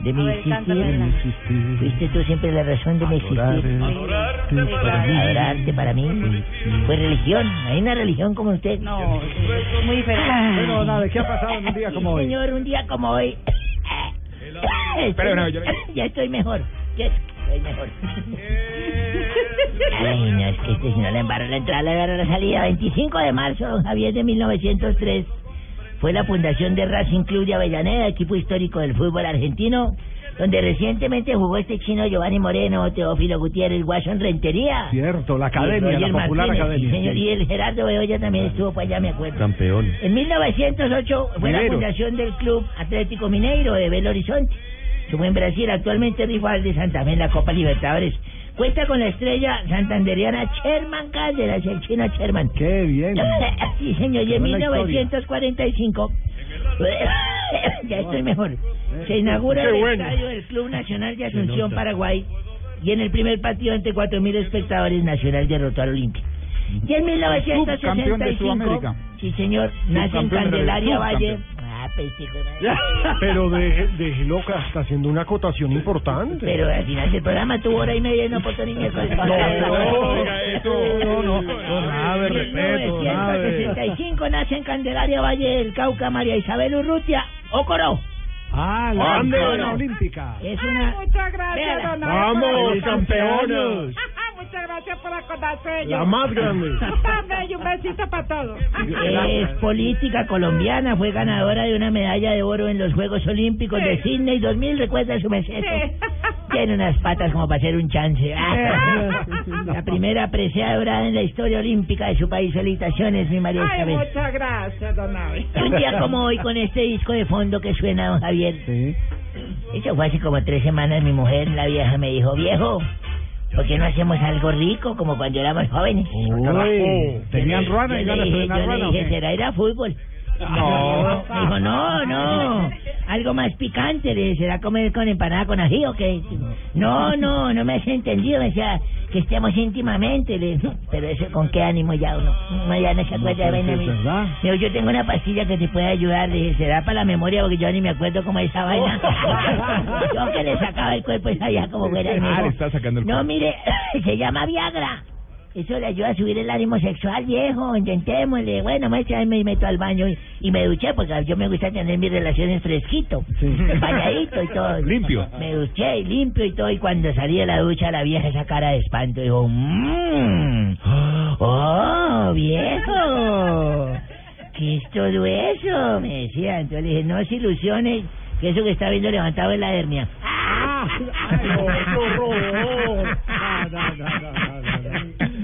de mi existir. Fuiste tú siempre la razón de mi existir. Adorarte para mí. Fue religión. Hay una religión como usted. No, es muy diferente. Bueno, Donave, ¿qué ha pasado en un día como hoy? Señor, un día como hoy. Espera, no, yo- Ya estoy mejor. Ya estoy mejor. Ay, no, es que este si no le embarra la entrada, le agarra la salida. 25 de marzo, don Javier, de 1903. Fue la fundación de Racing Club de Avellaneda, equipo histórico del fútbol argentino, donde recientemente jugó este chino Giovanni Moreno, Teófilo Gutiérrez, Washington Rentería. Cierto, la academia, la popular Martínez, academia. sí, señor, y el Gerardo Bedoya también estuvo por allá, me acuerdo. Campeón. En 1908 fue la fundación del Club Atlético Mineiro de Belo Horizonte. Estuvo en Brasil, actualmente rival de Santa Fe en la Copa Libertadores. Cuenta con la estrella santanderiana Sherman Cárdenas, el chino Sherman. Qué bien. sí, señor, y en Qué buena historia. 1945, ya estoy mejor, se inaugura el bueno. estadio del Club Nacional de Asunción, Paraguay, y en el primer partido ante 4.000 espectadores, Nacional derrotó al Olimpia. Y en Subcampeón de 1965, Sudamérica. sí señor, nace en Candelaria Valle. Pero de, de loca está haciendo una acotación importante. Pero al final del programa tuvo hora y media y no aportó ni. No. No, no, no, nada de respeto, nada de... 1965 nace en Candelaria Valle del Cauca María Isabel Urrutia Ocoro. Ah, la ¡Ande! campeona olímpica. Es una... Muchas gracias, ¡Vamos, campeones! Muchas gracias por acordarse de La ello. más grande. Y un besito para todos. Es política colombiana, fue ganadora de una medalla de oro en los Juegos Olímpicos de Sydney 2000, recuerda su merced. Tiene unas patas como para hacer un chance. Ah. La primera apreciadora en la historia olímpica de su país, felicitaciones, mi María Ay, muchas gracias, don Abe. Un día como hoy, con este disco de fondo que suena, don Javier. Sí. Eso fue hace como tres semanas, mi mujer, la vieja, me dijo, viejo, ¿por qué no hacemos algo rico como cuando éramos jóvenes? Uy, ¿tenían ruana y ganas de yo le dije? ¿será ir a fútbol? No. Me dijo, no, no. Algo más picante, le será comer con empanada con ají o qué? No, no, no me has entendido, o sea, que estemos íntimamente, le pero eso con qué ánimo ya uno, uno ya no se acuerda de pero vaina. sí es mía. verdad. Digo, yo tengo una pastilla que te puede ayudar, le dije, será para la memoria porque yo ni me acuerdo cómo es esa vaina. yo que le sacaba el cuerpo esa ya como fuera Ah, mismo. le está sacando el No, mire, se llama Viagra. Eso le ayuda a subir el ánimo sexual, viejo. Intentémosle. Bueno, maestra, ahí me meto al baño y, y me duché porque yo me gusta tener mis relaciones fresquito. Bañadito y todo. Limpio. Me duché y limpio y todo. Y cuando salí de la ducha, la vieja esa cara de espanto dijo, mmm, oh, viejo. ¿Qué es todo eso? Me decía. Entonces le dije, no se ilusiones, que eso que está viendo levantado es la hernia.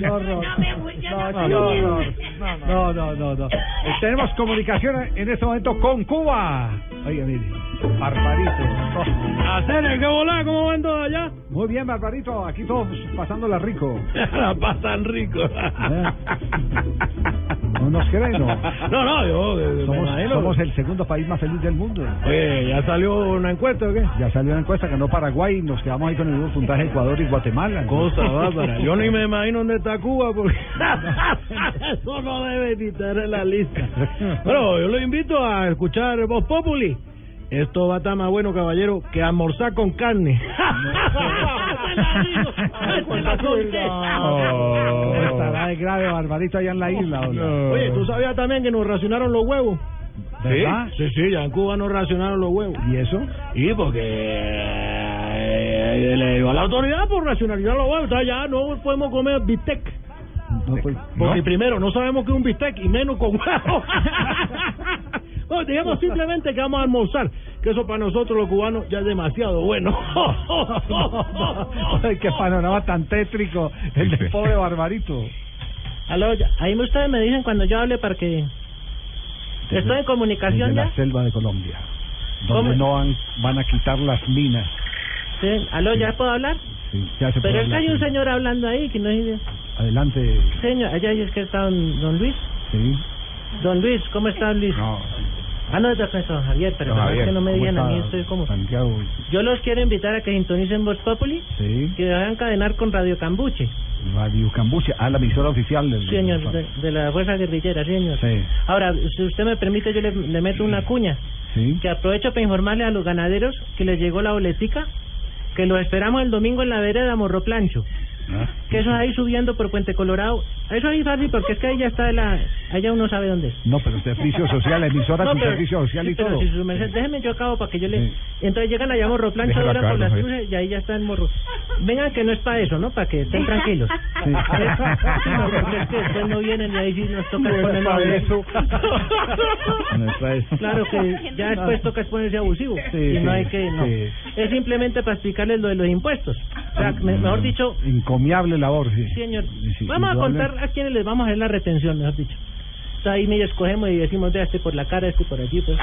¡Qué horror! No, qué horror. No, no, no, no. Eh, Tenemos comunicación en este momento con Cuba. Oiga, mire, Barbarito. Hacer el que volá, ¿cómo van todos allá? Muy bien, Barbarito, aquí todos pasándola rico. La pasan rico. ¿No nos creen, no? No, no, yo Somos, el segundo país más feliz del mundo. Oye, ¿ya salió una encuesta o qué? Ya salió una encuesta, ganó Paraguay y nos quedamos ahí con el mismo puntaje Ecuador y Guatemala. Cosa bárbara. Yo ni me imagino dónde está Cuba porque eso no debe ni estar en la lista. Bueno, yo lo invito a escuchar Voz Populi. Esto va a estar más bueno, caballero, que almorzar con carne. ¿Cómo estará de grave Barbarito allá en la isla? no? Oye, ¿tú sabías también que nos racionaron los huevos? ¿Verdad? Sí, sí, ya en Cuba nos racionaron los huevos. ¿Y eso? Y porque eh, le dio a la autoridad por racionalizar los huevos. Ya no podemos comer bistec. No, pues, Porque no. primero no sabemos qué es un bistec y menos con huevo. Bueno, digamos simplemente que vamos a almorzar, que eso para nosotros los cubanos ya es demasiado bueno. Ay, qué panorama tan tétrico el del pobre Barbarito. Aló, ahí ustedes me dicen cuando yo hable para que... Estoy en comunicación Desde ya. la selva de Colombia, donde ¿Cómo? no van, van a quitar las minas. Sí, aló, ¿ya puedo hablar? Sí, ya se Pero puede es que hay un señor hablando ahí que no es... Adelante. Señor, allá es que está don, don Luis. Sí. Don Luis, ¿cómo está Luis? No. Ah, no, don Javier, pero que no me ¿cómo digan a mí, estoy como... Santiago. Yo los quiero invitar a que sintonicen Voz Populi, Sí. que vayan a encadenar con Radio Cambuche, Radio Cambuche. Ah, la emisora oficial del. señor, de, de la Fuerza Guerrillera, señor. Sí. Ahora, si usted me permite, yo le, le meto una cuña. Sí. Que aprovecho para informarle a los ganaderos que les llegó la boletica, que los esperamos el domingo en la vereda Morro Plancho. Ah. Que eso es ahí subiendo por Puente Colorado. Eso ahí fácil, porque es que ahí ya está la... Allá uno sabe dónde es. No, pero servicio social, emisora No, con pero- servicio social y sí, pero todo. si su merced- déjeme yo acabo para que yo le... Entonces llegan allá a Morro doblan acá, por las cruces y ahí ya está el morro. Vengan que no es para eso, ¿no? Para que estén tranquilos. Sí. No, porque es que después no vienen y ahí sí nos toca No es ponernos para eso. No es para eso. Claro que ya después toca ponerse abusivo. Y no hay que... No. Es simplemente para explicarles lo de los impuestos. O sea, me- mejor dicho, Encomiable labor, sí. Señor. Sí, vamos a contar a quienes les vamos a hacer la retención, mejor dicho. Entonces ahí medio escogemos y decimos, vea, este por la cara, este por allí, pues.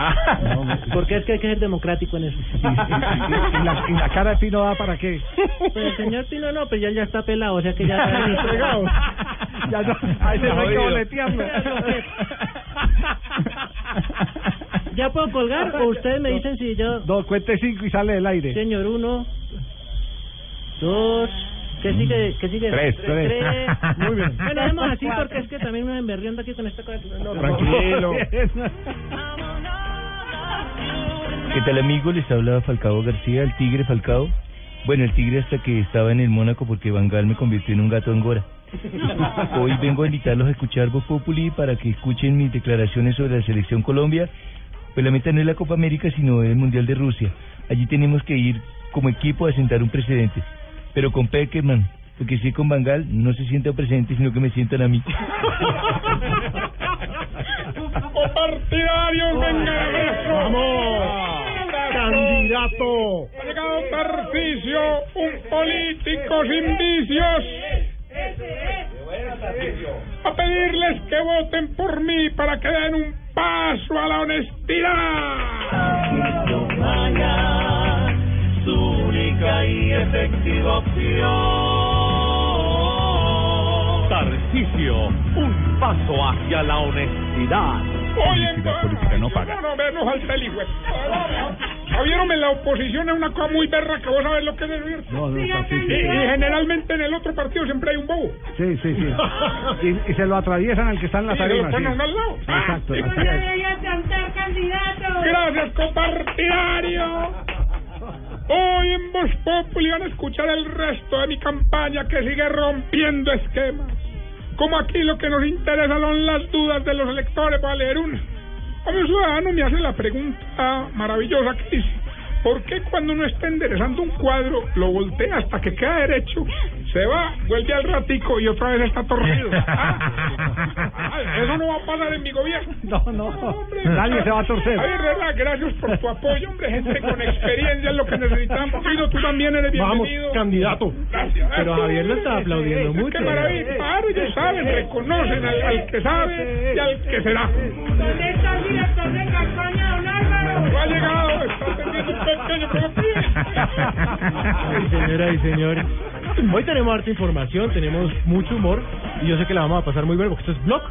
Porque es que hay que ser democrático en eso. ¿Y, la, y la cara de Pino da para qué? Pero el señor Pino no, pues ya, ya está pelado, o sea que ya está Entregado. Ya no, a ese no hay que boletearlo. ¿Ya puedo colgar o ustedes me dicen si yo... No, cuente cinco y sale del aire. Señor, uno, dos... ¿Qué sigue? ¿Qué sigue? Tres, tres. Muy bien. Bueno, dejemos así porque es que también me emberriando aquí con esta cosa. No, Tranquilo. ¿Qué tal amigos? Les habla Falcao García, el Tigre Falcao. Bueno, el Tigre hasta que estaba en el Mónaco porque Van Gaal me convirtió en un gato angora. Hoy vengo a invitarlos a escuchar Voz Populi para que escuchen mis declaraciones sobre la selección Colombia. Pues la meta no es la Copa América, sino el Mundial de Rusia. Allí tenemos que ir como equipo a sentar un precedente. Pero con Peckerman, porque si con Van Gaal, no se sienta un precedente, sino que me sientan a mí. partidarios, venga. ¡Vamos! ¡Candidato! Ha llegado Tarcisio, un político sin vicios. A pedirles que voten por mí para que den un paso a la honestidad. Única y efectiva opción. Tarcisio, un paso hacia la honestidad. Oye, política no paga. no, no, vernos al peligüe. Javier, la oposición es una cosa muy berra que vos sabés lo que es no, y, sí, sí, y sí. generalmente en el otro partido siempre hay un bobo. Sí, sí, sí. Y, y se lo atraviesan al que está en la Y tarima. ponen sí. a uno al lado. Exacto. Y- es. Debería cantar candidato. Gracias, compartidario. Hoy en Voz Populi van a escuchar el resto de mi campaña que sigue rompiendo esquemas. Como aquí lo que nos interesa son las dudas de los electores. Voy a leer una. Un ciudadano me hace la pregunta maravillosa que dice, ¿por qué cuando uno está enderezando un cuadro lo voltea hasta que queda derecho, se va, vuelve al ratico y otra vez está torcido? Ah, eso no va a pasar en mi gobierno. No, no. Nadie se va a torcer. Javier Herrera, gracias por tu apoyo, hombre. Gente con experiencia es lo que necesitamos. Pino, tú también eres Vamos, bienvenido. candidato. Gracias. Pero Javier lo está aplaudiendo Qué mucho. maravilla. Claro, ellos saben, reconocen al, al que sabe y al que será. ¿Dónde está el director de campaña, don Álvaro? No ha llegado, está atendiendo Señoras y señores. Hoy tenemos harta información, tenemos mucho humor y yo sé que la vamos a pasar muy bien porque esto es Blog